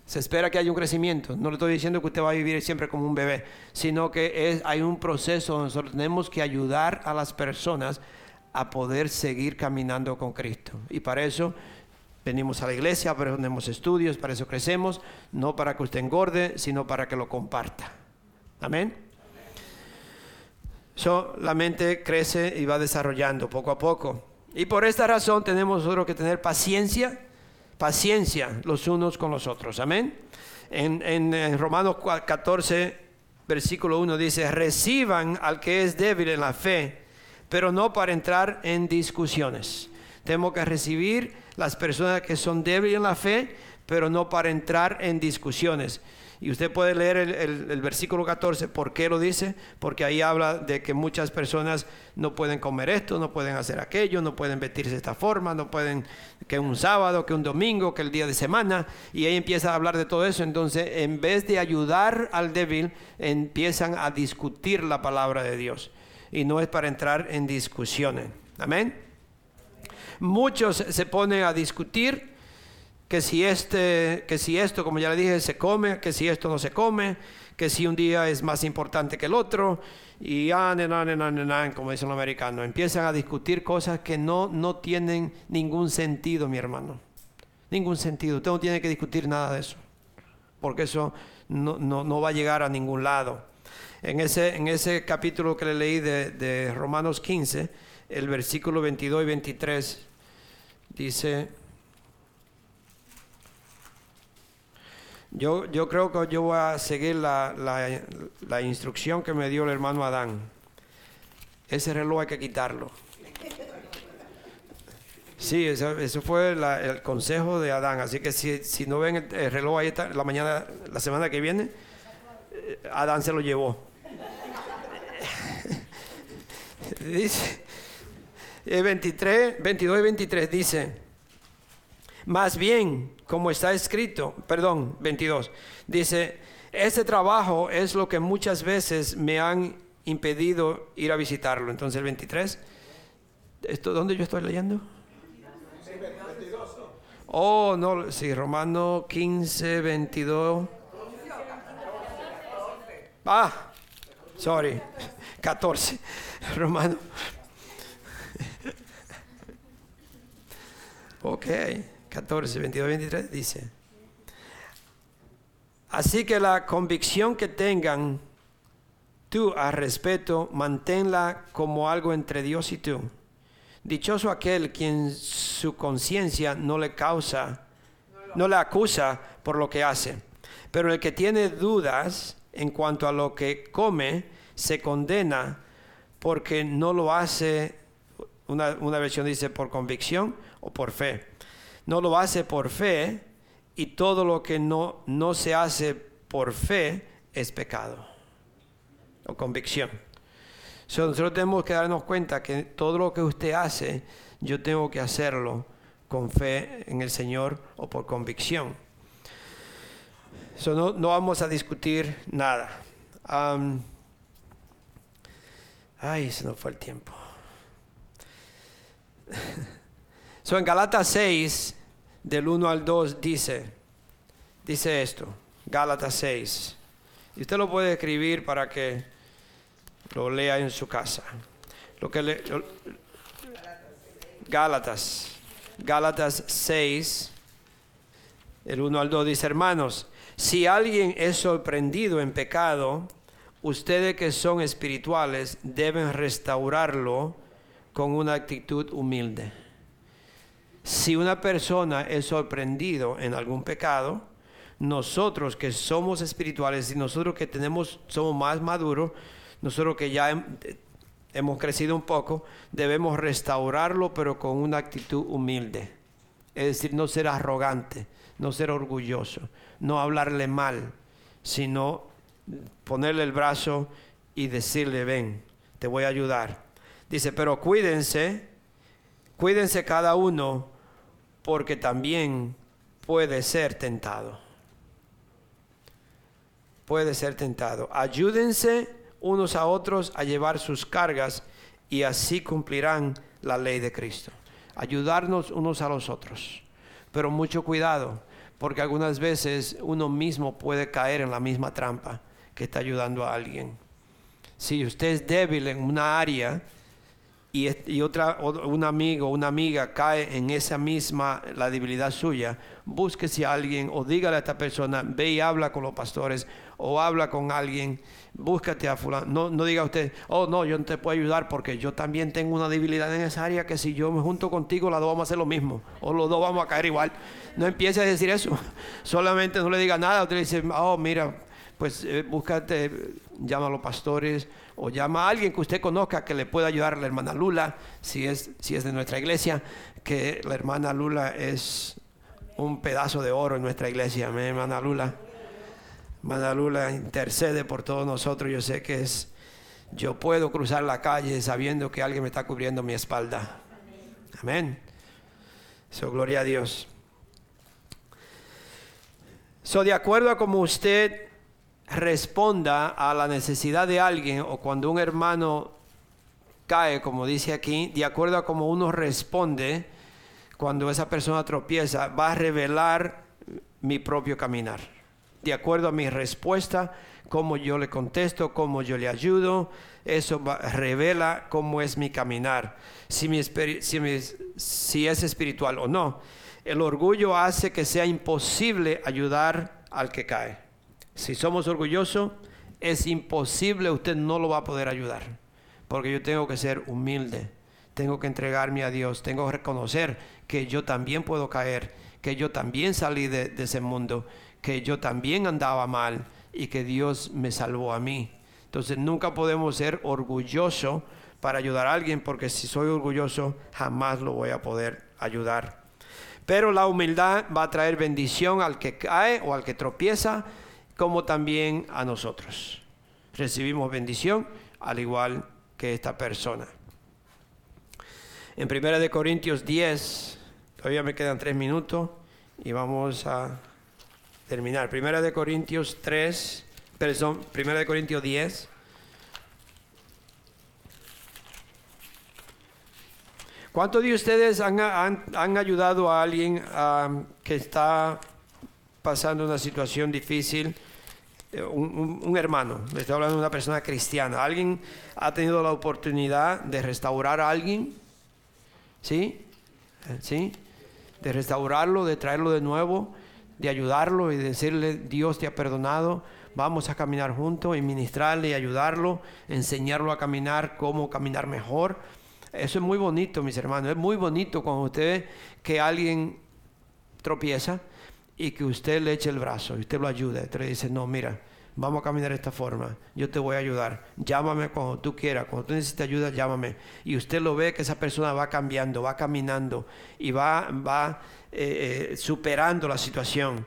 Se espera que haya un crecimiento. No le estoy diciendo que usted va a vivir siempre como un bebé, sino que es, hay un proceso donde nosotros tenemos que ayudar a las personas a poder seguir caminando con Cristo. Y para eso venimos a la iglesia, para eso tenemos estudios, para eso crecemos, no para que usted engorde, sino para que lo comparta. Amén. So, la mente crece y va desarrollando poco a poco. Y por esta razón tenemos nosotros que tener paciencia paciencia los unos con los otros. Amén. En, Romanos 14, versículo 1 dice, reciban al que es débil en la fe, pero no para entrar en discusiones. Tenemos que recibir las personas que son débiles en la fe, pero no para entrar en discusiones. Y usted puede leer el, versículo 14, ¿por qué lo dice? Porque ahí habla de que muchas personas no pueden comer esto, no pueden hacer aquello, no pueden vestirse de esta forma, no pueden que un sábado, que un domingo, que el día de semana. Y ahí empieza a hablar de todo eso. Entonces, en vez de ayudar al débil, empiezan a discutir la palabra de Dios. Y no es para entrar en discusiones. Amén. Muchos se ponen a discutir que si, este, que si esto, como ya le dije, se come, que si esto no se come, que si un día es más importante que el otro, y como dicen los americanos, empiezan a discutir cosas que no, no tienen ningún sentido, mi hermano. Ningún sentido. Usted no tiene que discutir nada de eso, porque eso no, no, va a llegar a ningún lado. En ese, en ese capítulo que le leí de, de Romanos 15, el versículo 22 y 23 dice, Yo, yo creo que yo voy a seguir la, la, instrucción que me dio el hermano Adán. Ese reloj hay que quitarlo. Sí, eso, fue el consejo de Adán. Así que si, si no ven el, reloj ahí está, la mañana, la semana que viene, eh, Adán se lo llevó. *laughs* dice, 23, 22 y 23 dice, más bien, como está escrito, perdón, 22, dice, este trabajo es lo que muchas veces me han impedido ir a visitarlo. Entonces el 23, ¿esto, ¿dónde yo estoy leyendo? Oh, no, sí, Romano 15, 22. Ah, sorry, 14, *laughs* Romano. *laughs* Ok. 14, 22, 23 dice, así que la convicción que tengan tú a respeto, manténla como algo entre Dios y tú. Dichoso aquel quien su conciencia no le causa, no le acusa por lo que hace. Pero el que tiene dudas en cuanto a lo que come, se condena porque no lo hace, una, una versión dice por convicción o por fe no lo hace por fe y todo lo que no, no se hace por fe es pecado o convicción. nosotros tenemos que darnos cuenta que todo lo que usted hace, yo tengo que hacerlo con fe en el Señor o por convicción. no, vamos a discutir nada. ay, se nos fue el tiempo. *laughs* So, en Gálatas 6, del 1 al 2, dice, dice esto, Gálatas 6. Y usted lo puede escribir para que lo lea en su casa. Lo que le, Gálatas, Gálatas 6, el 1 al 2 dice, hermanos, si alguien es sorprendido en pecado, ustedes que son espirituales deben restaurarlo con una actitud humilde si una persona es sorprendido en algún pecado, nosotros que somos espirituales y nosotros que tenemos, somos más maduros, nosotros que ya hemos crecido un poco, debemos restaurarlo, pero con una actitud humilde. Es decir, no ser arrogante, no ser orgulloso, no hablarle mal, sino ponerle el brazo y decirle, ven, te voy a ayudar. Dice, pero cuídense, cuídense cada uno porque también puede ser tentado. Puede ser tentado. Ayúdense unos a otros a llevar sus cargas y así cumplirán la ley de Cristo. Ayudarnos unos a los otros. Pero mucho cuidado, porque algunas veces uno mismo puede caer en la misma trampa que está ayudando a alguien. Si usted es débil en una área, y, otra, un amigo, una amiga cae en esa misma, la debilidad suya, búsquese a alguien o dígale a esta persona, ve y habla con los pastores o habla con alguien, búscate a fulano. No, no diga usted, oh no, yo no te puedo ayudar porque yo también tengo una debilidad en esa área que si yo me junto contigo, las dos vamos a hacer lo mismo o los dos vamos a caer igual. No empiece a decir eso, *laughs* solamente no le diga nada, usted le dice, oh mira, pues eh, búscate, llama a los pastores o llama a alguien que usted conozca que le pueda ayudar a la hermana Lula, si es, si es de nuestra iglesia, que la hermana Lula es un pedazo de oro en nuestra iglesia, ¿me, hermana Lula. Hermana Lula intercede por todos nosotros, yo sé que es, yo puedo cruzar la calle sabiendo que alguien me está cubriendo mi espalda. Amén. So, gloria a Dios. So, de acuerdo a como usted responda a la necesidad de alguien o cuando un hermano cae, como dice aquí, de acuerdo a cómo uno responde, cuando esa persona tropieza, va a revelar mi propio caminar. De acuerdo a mi respuesta, cómo yo le contesto, cómo yo le ayudo, eso revela cómo es mi caminar, si, si es espiritual o no. El orgullo hace que sea imposible ayudar al que cae. Si somos orgullosos, es imposible, usted no lo va a poder ayudar, porque yo tengo que ser humilde, tengo que entregarme a Dios, tengo que reconocer que yo también puedo caer, que yo también salí de, ese mundo, que yo también andaba mal y que Dios me salvó a mí. Entonces nunca podemos ser orgullosos para ayudar a alguien, porque si soy orgulloso jamás lo voy a poder ayudar. Pero la humildad va a traer bendición al que cae o al que tropieza, como también a nosotros. Recibimos bendición al igual que esta persona. En 1 de Corintios 10, todavía me quedan tres minutos y vamos a terminar. 1 de Corintios 3, perdón, 1 de Corintios 10. ¿Cuántos de ustedes han, ayudado a alguien que está pasando una situación difícil? Eh, un, hermano, le estoy hablando de una persona cristiana. ¿Alguien ha tenido la oportunidad de restaurar a alguien? ¿Sí? Eh, ¿Sí? De restaurarlo, de traerlo de nuevo, de ayudarlo y decirle, Dios te ha perdonado, vamos a caminar juntos y ministrarle y ayudarlo, enseñarlo a caminar, cómo caminar mejor eso es muy bonito, mis hermanos. Es muy bonito cuando usted ve que alguien tropieza y que usted le eche el brazo y usted lo ayuda. Usted le dice, no, mira, vamos a caminar de esta forma. Yo te voy a ayudar. Llámame cuando tú quieras. Cuando tú necesites ayuda, llámame. Y usted lo ve que esa persona va cambiando, va caminando y va, va eh, eh, superando la situación.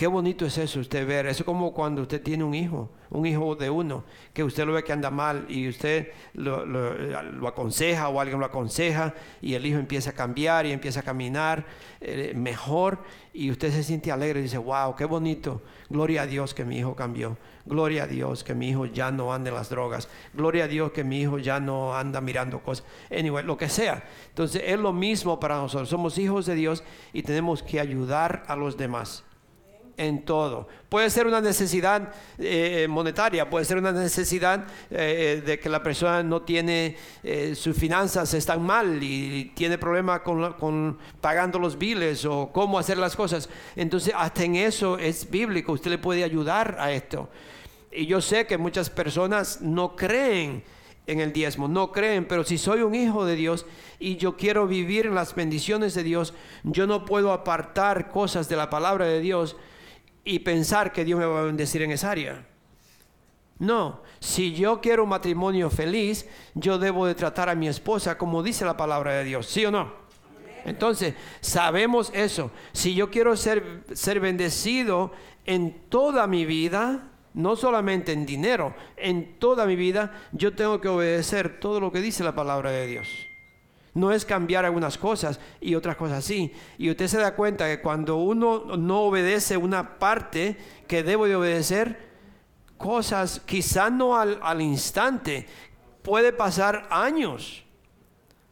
Qué bonito es eso, usted ver. Eso es como cuando usted tiene un hijo, un hijo de uno, que usted lo ve que anda mal y usted lo, aconseja o alguien lo aconseja y el hijo empieza a cambiar y empieza a caminar eh, mejor y usted se siente alegre y dice, wow, qué bonito. Gloria a Dios que mi hijo cambió. Gloria a Dios que mi hijo ya no anda en las drogas. Gloria a Dios que mi hijo ya no anda mirando cosas. Anyway, lo que sea. Entonces es lo mismo para nosotros. Somos hijos de Dios y tenemos que ayudar a los demás en todo. Puede ser una necesidad eh, monetaria, puede ser una necesidad eh, de que la persona no tiene, eh, sus finanzas están mal y tiene problemas con, con, pagando los biles o cómo hacer las cosas. Entonces, hasta en eso es bíblico, usted le puede ayudar a esto. Y yo sé que muchas personas no creen en el diezmo, no creen, pero si soy un hijo de Dios y yo quiero vivir en las bendiciones de Dios, yo no puedo apartar cosas de la palabra de Dios y pensar que Dios me va a bendecir en esa área. No, si yo quiero un matrimonio feliz, yo debo de tratar a mi esposa como dice la palabra de Dios, ¿sí o no? Entonces, sabemos eso. Si yo quiero ser, ser bendecido en toda mi vida, no solamente en dinero, en toda mi vida, yo tengo que obedecer todo lo que dice la palabra de Dios. No es cambiar algunas cosas y otras cosas sí. Y usted se da cuenta que cuando uno no obedece una parte que debo de obedecer, cosas quizá no al, instante, puede pasar años.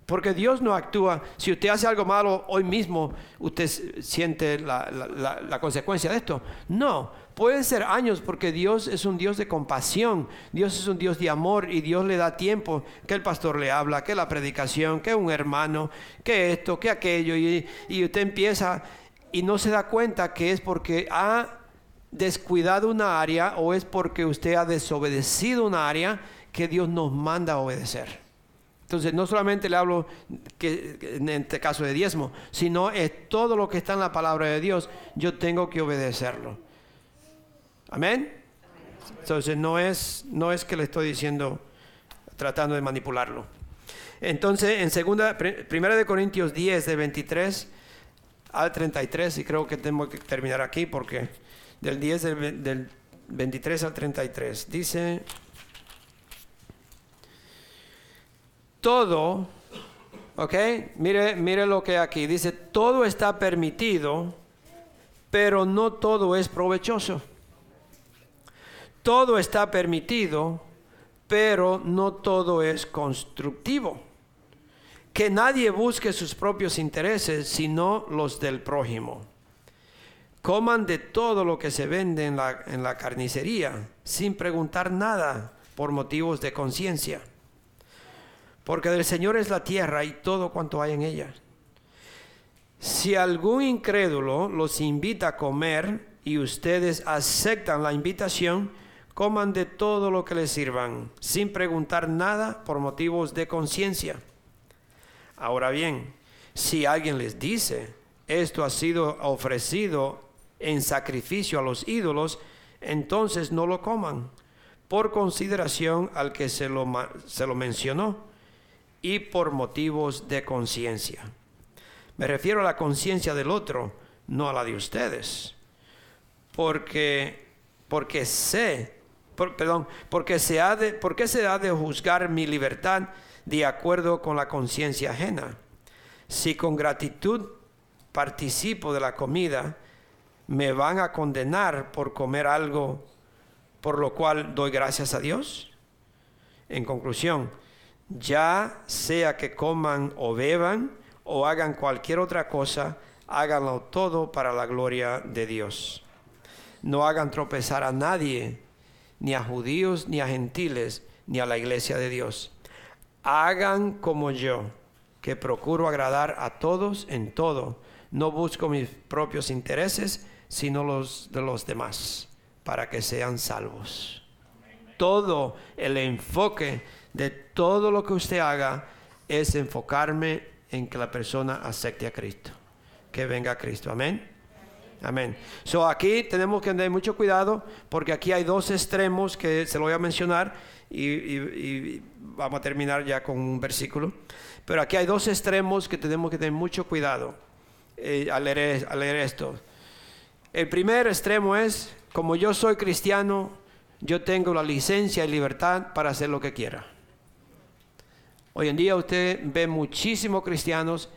Porque Dios no actúa. Si usted hace algo malo hoy mismo, usted siente la, la consecuencia de esto. No, Pueden ser años porque Dios es un Dios de compasión, Dios es un Dios de amor y Dios le da tiempo que el pastor le habla, que la predicación, que un hermano, que esto, que aquello. Y, y usted empieza y no se da cuenta que es porque ha descuidado una área o es porque usted ha desobedecido una área que Dios nos manda a obedecer. Entonces, no solamente le hablo que, en este caso de diezmo, sino es todo lo que está en la palabra de Dios, yo tengo que obedecerlo. Amén. Entonces no es, no es que le estoy diciendo, tratando de manipularlo. Entonces, en segunda, primera de Corintios 10, de 23 al 33, y creo que tengo que terminar aquí porque del 10 del, del 23 al 33, dice, todo, ok, mire, mire lo que aquí dice, todo está permitido, pero no todo es provechoso todo está permitido, pero no todo es constructivo. Que nadie busque sus propios intereses, sino los del prójimo. Coman de todo lo que se vende en la, en la carnicería, sin preguntar nada por motivos de conciencia. Porque del Señor es la tierra y todo cuanto hay en ella. Si algún incrédulo los invita a comer y ustedes aceptan la invitación, coman de todo lo que les sirvan, sin preguntar nada por motivos de conciencia. Ahora bien, si alguien les dice, esto ha sido ofrecido en sacrificio a los ídolos, entonces no lo coman, por consideración al que se lo, se lo mencionó y por motivos de conciencia. Me refiero a la conciencia del otro, no a la de ustedes. Porque, porque sé, perdón, porque se ha de, porque se ha de juzgar mi libertad de acuerdo con la conciencia ajena. Si con gratitud participo de la comida, me van a condenar por comer algo por lo cual doy gracias a Dios? En conclusión, ya sea que coman o beban o hagan cualquier otra cosa, háganlo todo para la gloria de Dios. No hagan tropezar a nadie, ni a judíos, ni a gentiles, ni a la iglesia de Dios. Hagan como yo, que procuro agradar a todos en todo. No busco mis propios intereses, sino los de los demás, para que sean salvos. Todo el enfoque de todo lo que usted haga es enfocarme en que la persona acepte a Cristo, que venga a Cristo. Amén. Amén. So aquí tenemos que tener mucho cuidado porque aquí hay dos extremos que se lo voy a mencionar y, vamos a terminar ya con un versículo. Pero aquí hay dos extremos que tenemos que tener mucho cuidado eh, al, leer, al leer esto. El primer extremo es, como yo soy cristiano, yo tengo la licencia y libertad para hacer lo que quiera. Hoy en día usted ve muchísimos cristianos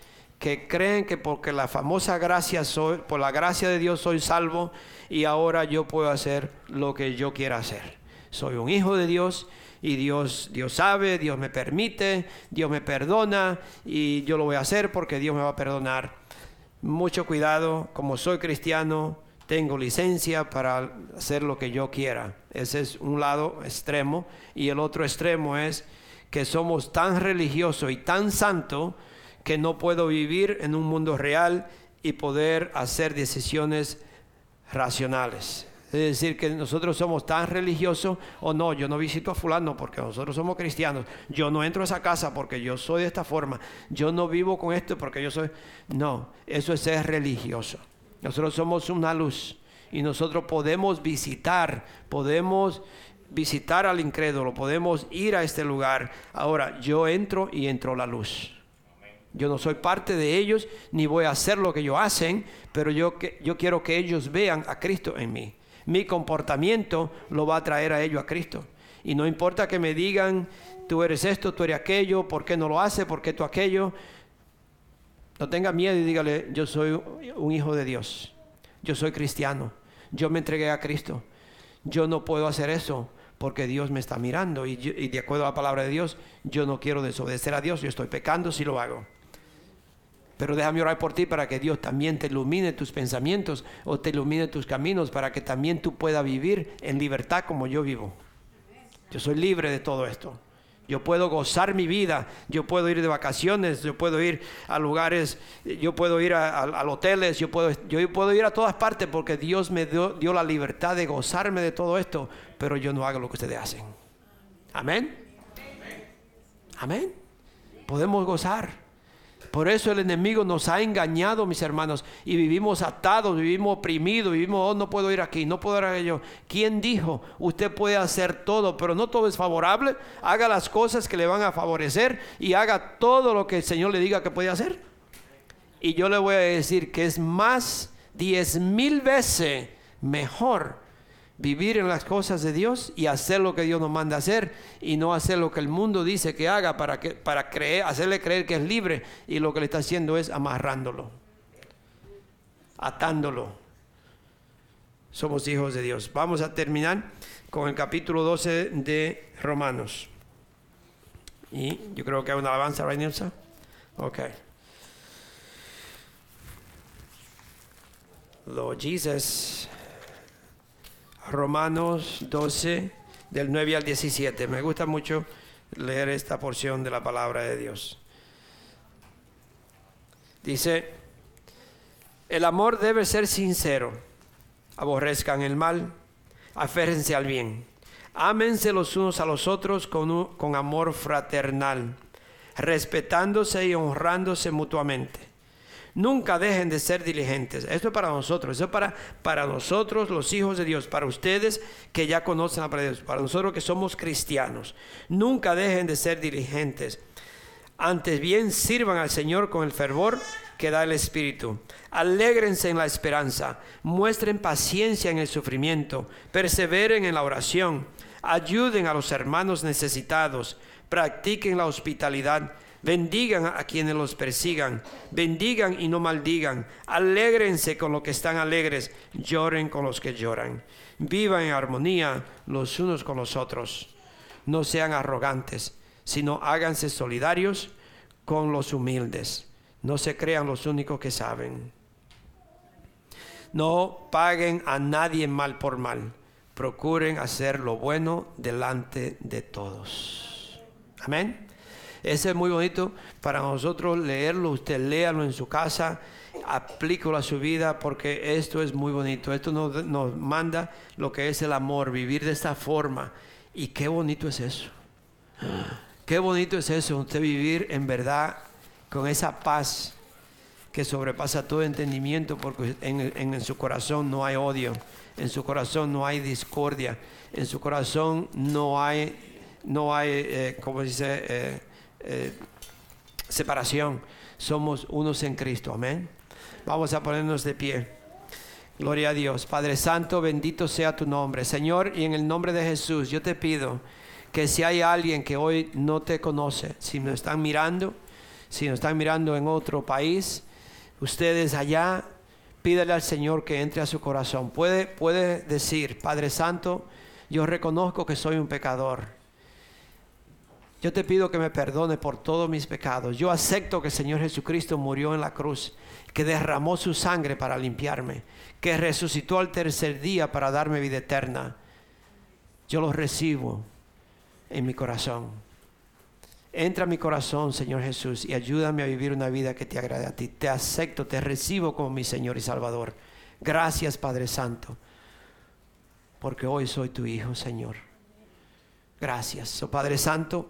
que creen que porque la famosa gracia soy, por la gracia de Dios soy salvo y ahora yo puedo hacer lo que yo quiera hacer. Soy un hijo de Dios y Dios, Dios sabe, Dios me permite, Dios me perdona y yo lo voy a hacer porque Dios me va a perdonar mucho cuidado, como soy cristiano, tengo licencia para hacer lo que yo quiera. Ese es un lado extremo. Y el otro extremo es que somos tan religiosos y tan santos que no puedo vivir en un mundo real y poder hacer decisiones racionales. Es decir, que nosotros somos tan religiosos o no, yo no visito a fulano porque nosotros somos cristianos, yo no entro a esa casa porque yo soy de esta forma, yo no vivo con esto porque yo soy... No, eso es ser religioso. Nosotros somos una luz y nosotros podemos visitar, podemos visitar al incrédulo, podemos ir a este lugar. Ahora, yo entro y entro la luz. Yo no soy parte de ellos, ni voy a hacer lo que ellos hacen, pero yo, yo quiero que ellos vean a Cristo en mí mi comportamiento lo va a traer a ellos a Cristo. Y no importa que me digan, tú eres esto, tú eres aquello, ¿por qué no lo hace? ¿Por qué tú aquello? No tenga miedo y dígale, yo soy un hijo de Dios, yo soy cristiano, yo me entregué a Cristo, yo no puedo hacer eso porque Dios me está mirando y de acuerdo a la palabra de Dios, yo no quiero desobedecer a Dios, yo estoy pecando si lo hago. Pero déjame orar por ti para que Dios también te ilumine tus pensamientos o te ilumine tus caminos para que también tú puedas vivir en libertad como yo vivo. Yo soy libre de todo esto. Yo puedo gozar mi vida, yo puedo ir de vacaciones, yo puedo ir a lugares, yo puedo ir a, hoteles, yo puedo, yo puedo ir a todas partes porque Dios me dio, dio la libertad de gozarme de todo esto, pero yo no hago lo que ustedes hacen. Amén. Amén. Podemos gozar. Por eso el enemigo nos ha engañado, mis hermanos, y vivimos atados, vivimos oprimidos, vivimos, oh, no puedo ir aquí, no puedo ir aquello. ¿Quién dijo? Usted puede hacer todo, pero no todo es favorable. Haga las cosas que le van a favorecer y haga todo lo que el Señor le diga que puede hacer. Y yo le voy a decir que es más, diez mil veces mejor vivir en las cosas de Dios y hacer lo que Dios nos manda hacer y no hacer lo que el mundo dice que haga para, que, para creer, hacerle creer que es libre y lo que le está haciendo es amarrándolo, atándolo. Somos hijos de Dios. Vamos a terminar con el capítulo 12 de Romanos. Y yo creo que hay una alabanza, ¿right, Ok. Lord Jesus. Romanos 12, del 9 al 17. Me gusta mucho leer esta porción de la palabra de Dios. Dice, el amor debe ser sincero, aborrezcan el mal, aférrense al bien, ámense los unos a los otros con, con amor fraternal, respetándose y honrándose mutuamente Nunca dejen de ser diligentes. Esto es para nosotros, eso es para, para nosotros los hijos de Dios, para ustedes que ya conocen a Dios, para nosotros que somos cristianos. Nunca dejen de ser diligentes. Antes bien, sirvan al Señor con el fervor que da el Espíritu. Alégrense en la esperanza, muestren paciencia en el sufrimiento, perseveren en la oración, ayuden a los hermanos necesitados, practiquen la hospitalidad Bendigan a quienes los persigan, bendigan y no maldigan, alégrense con los que están alegres, lloren con los que lloran. Vivan en armonía los unos con los otros. No sean arrogantes, sino háganse solidarios con los humildes. No se crean los únicos que saben. No paguen a nadie mal por mal. Procuren hacer lo bueno delante de todos. Amén. Ese es muy bonito para nosotros leerlo. Usted léalo en su casa, aplícalo a su vida porque esto es muy bonito. Esto nos, nos manda lo que es el amor, vivir de esta forma. Y qué bonito es eso. Qué bonito es eso, usted vivir en verdad con esa paz que sobrepasa todo entendimiento porque en, en, su corazón no hay odio, en su corazón no hay discordia, en su corazón no hay, no hay, eh, como dice, eh, eh, separación. Somos unos en Cristo. Amén. Vamos a ponernos de pie. Gloria a Dios. Padre Santo, bendito sea tu nombre. Señor, y en el nombre de Jesús, yo te pido que si hay alguien que hoy no te conoce, si nos están mirando, si nos están mirando en otro país, ustedes allá, pídale al Señor que entre a su corazón. Puede, puede decir, Padre Santo, yo reconozco que soy un pecador yo te pido que me perdone por todos mis pecados. Yo acepto que el Señor Jesucristo murió en la cruz, que derramó su sangre para limpiarme, que resucitó al tercer día para darme vida eterna. Yo lo recibo en mi corazón. Entra a mi corazón, Señor Jesús, y ayúdame a vivir una vida que te agrade a ti. Te acepto, te recibo como mi Señor y Salvador. Gracias, Padre Santo, porque hoy soy tu Hijo, Señor. Gracias, oh Padre Santo.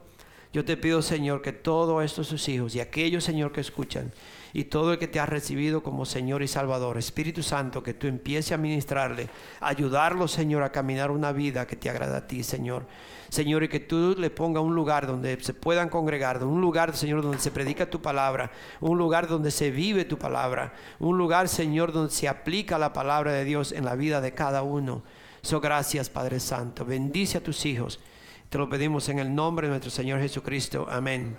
Yo te pido, Señor, que todos estos sus hijos y aquellos, Señor, que escuchan, y todo el que te ha recibido como Señor y Salvador, Espíritu Santo, que tú empieces a ministrarle, ayudarlo, Señor, a caminar una vida que te agrada a ti, Señor. Señor, y que tú le pongas un lugar donde se puedan congregar, un lugar, Señor, donde se predica tu palabra, un lugar donde se vive tu palabra, un lugar, Señor, donde se aplica la palabra de Dios en la vida de cada uno. So, gracias, Padre Santo. Bendice a tus hijos te lo pedimos en el nombre de nuestro Señor Jesucristo. Amén.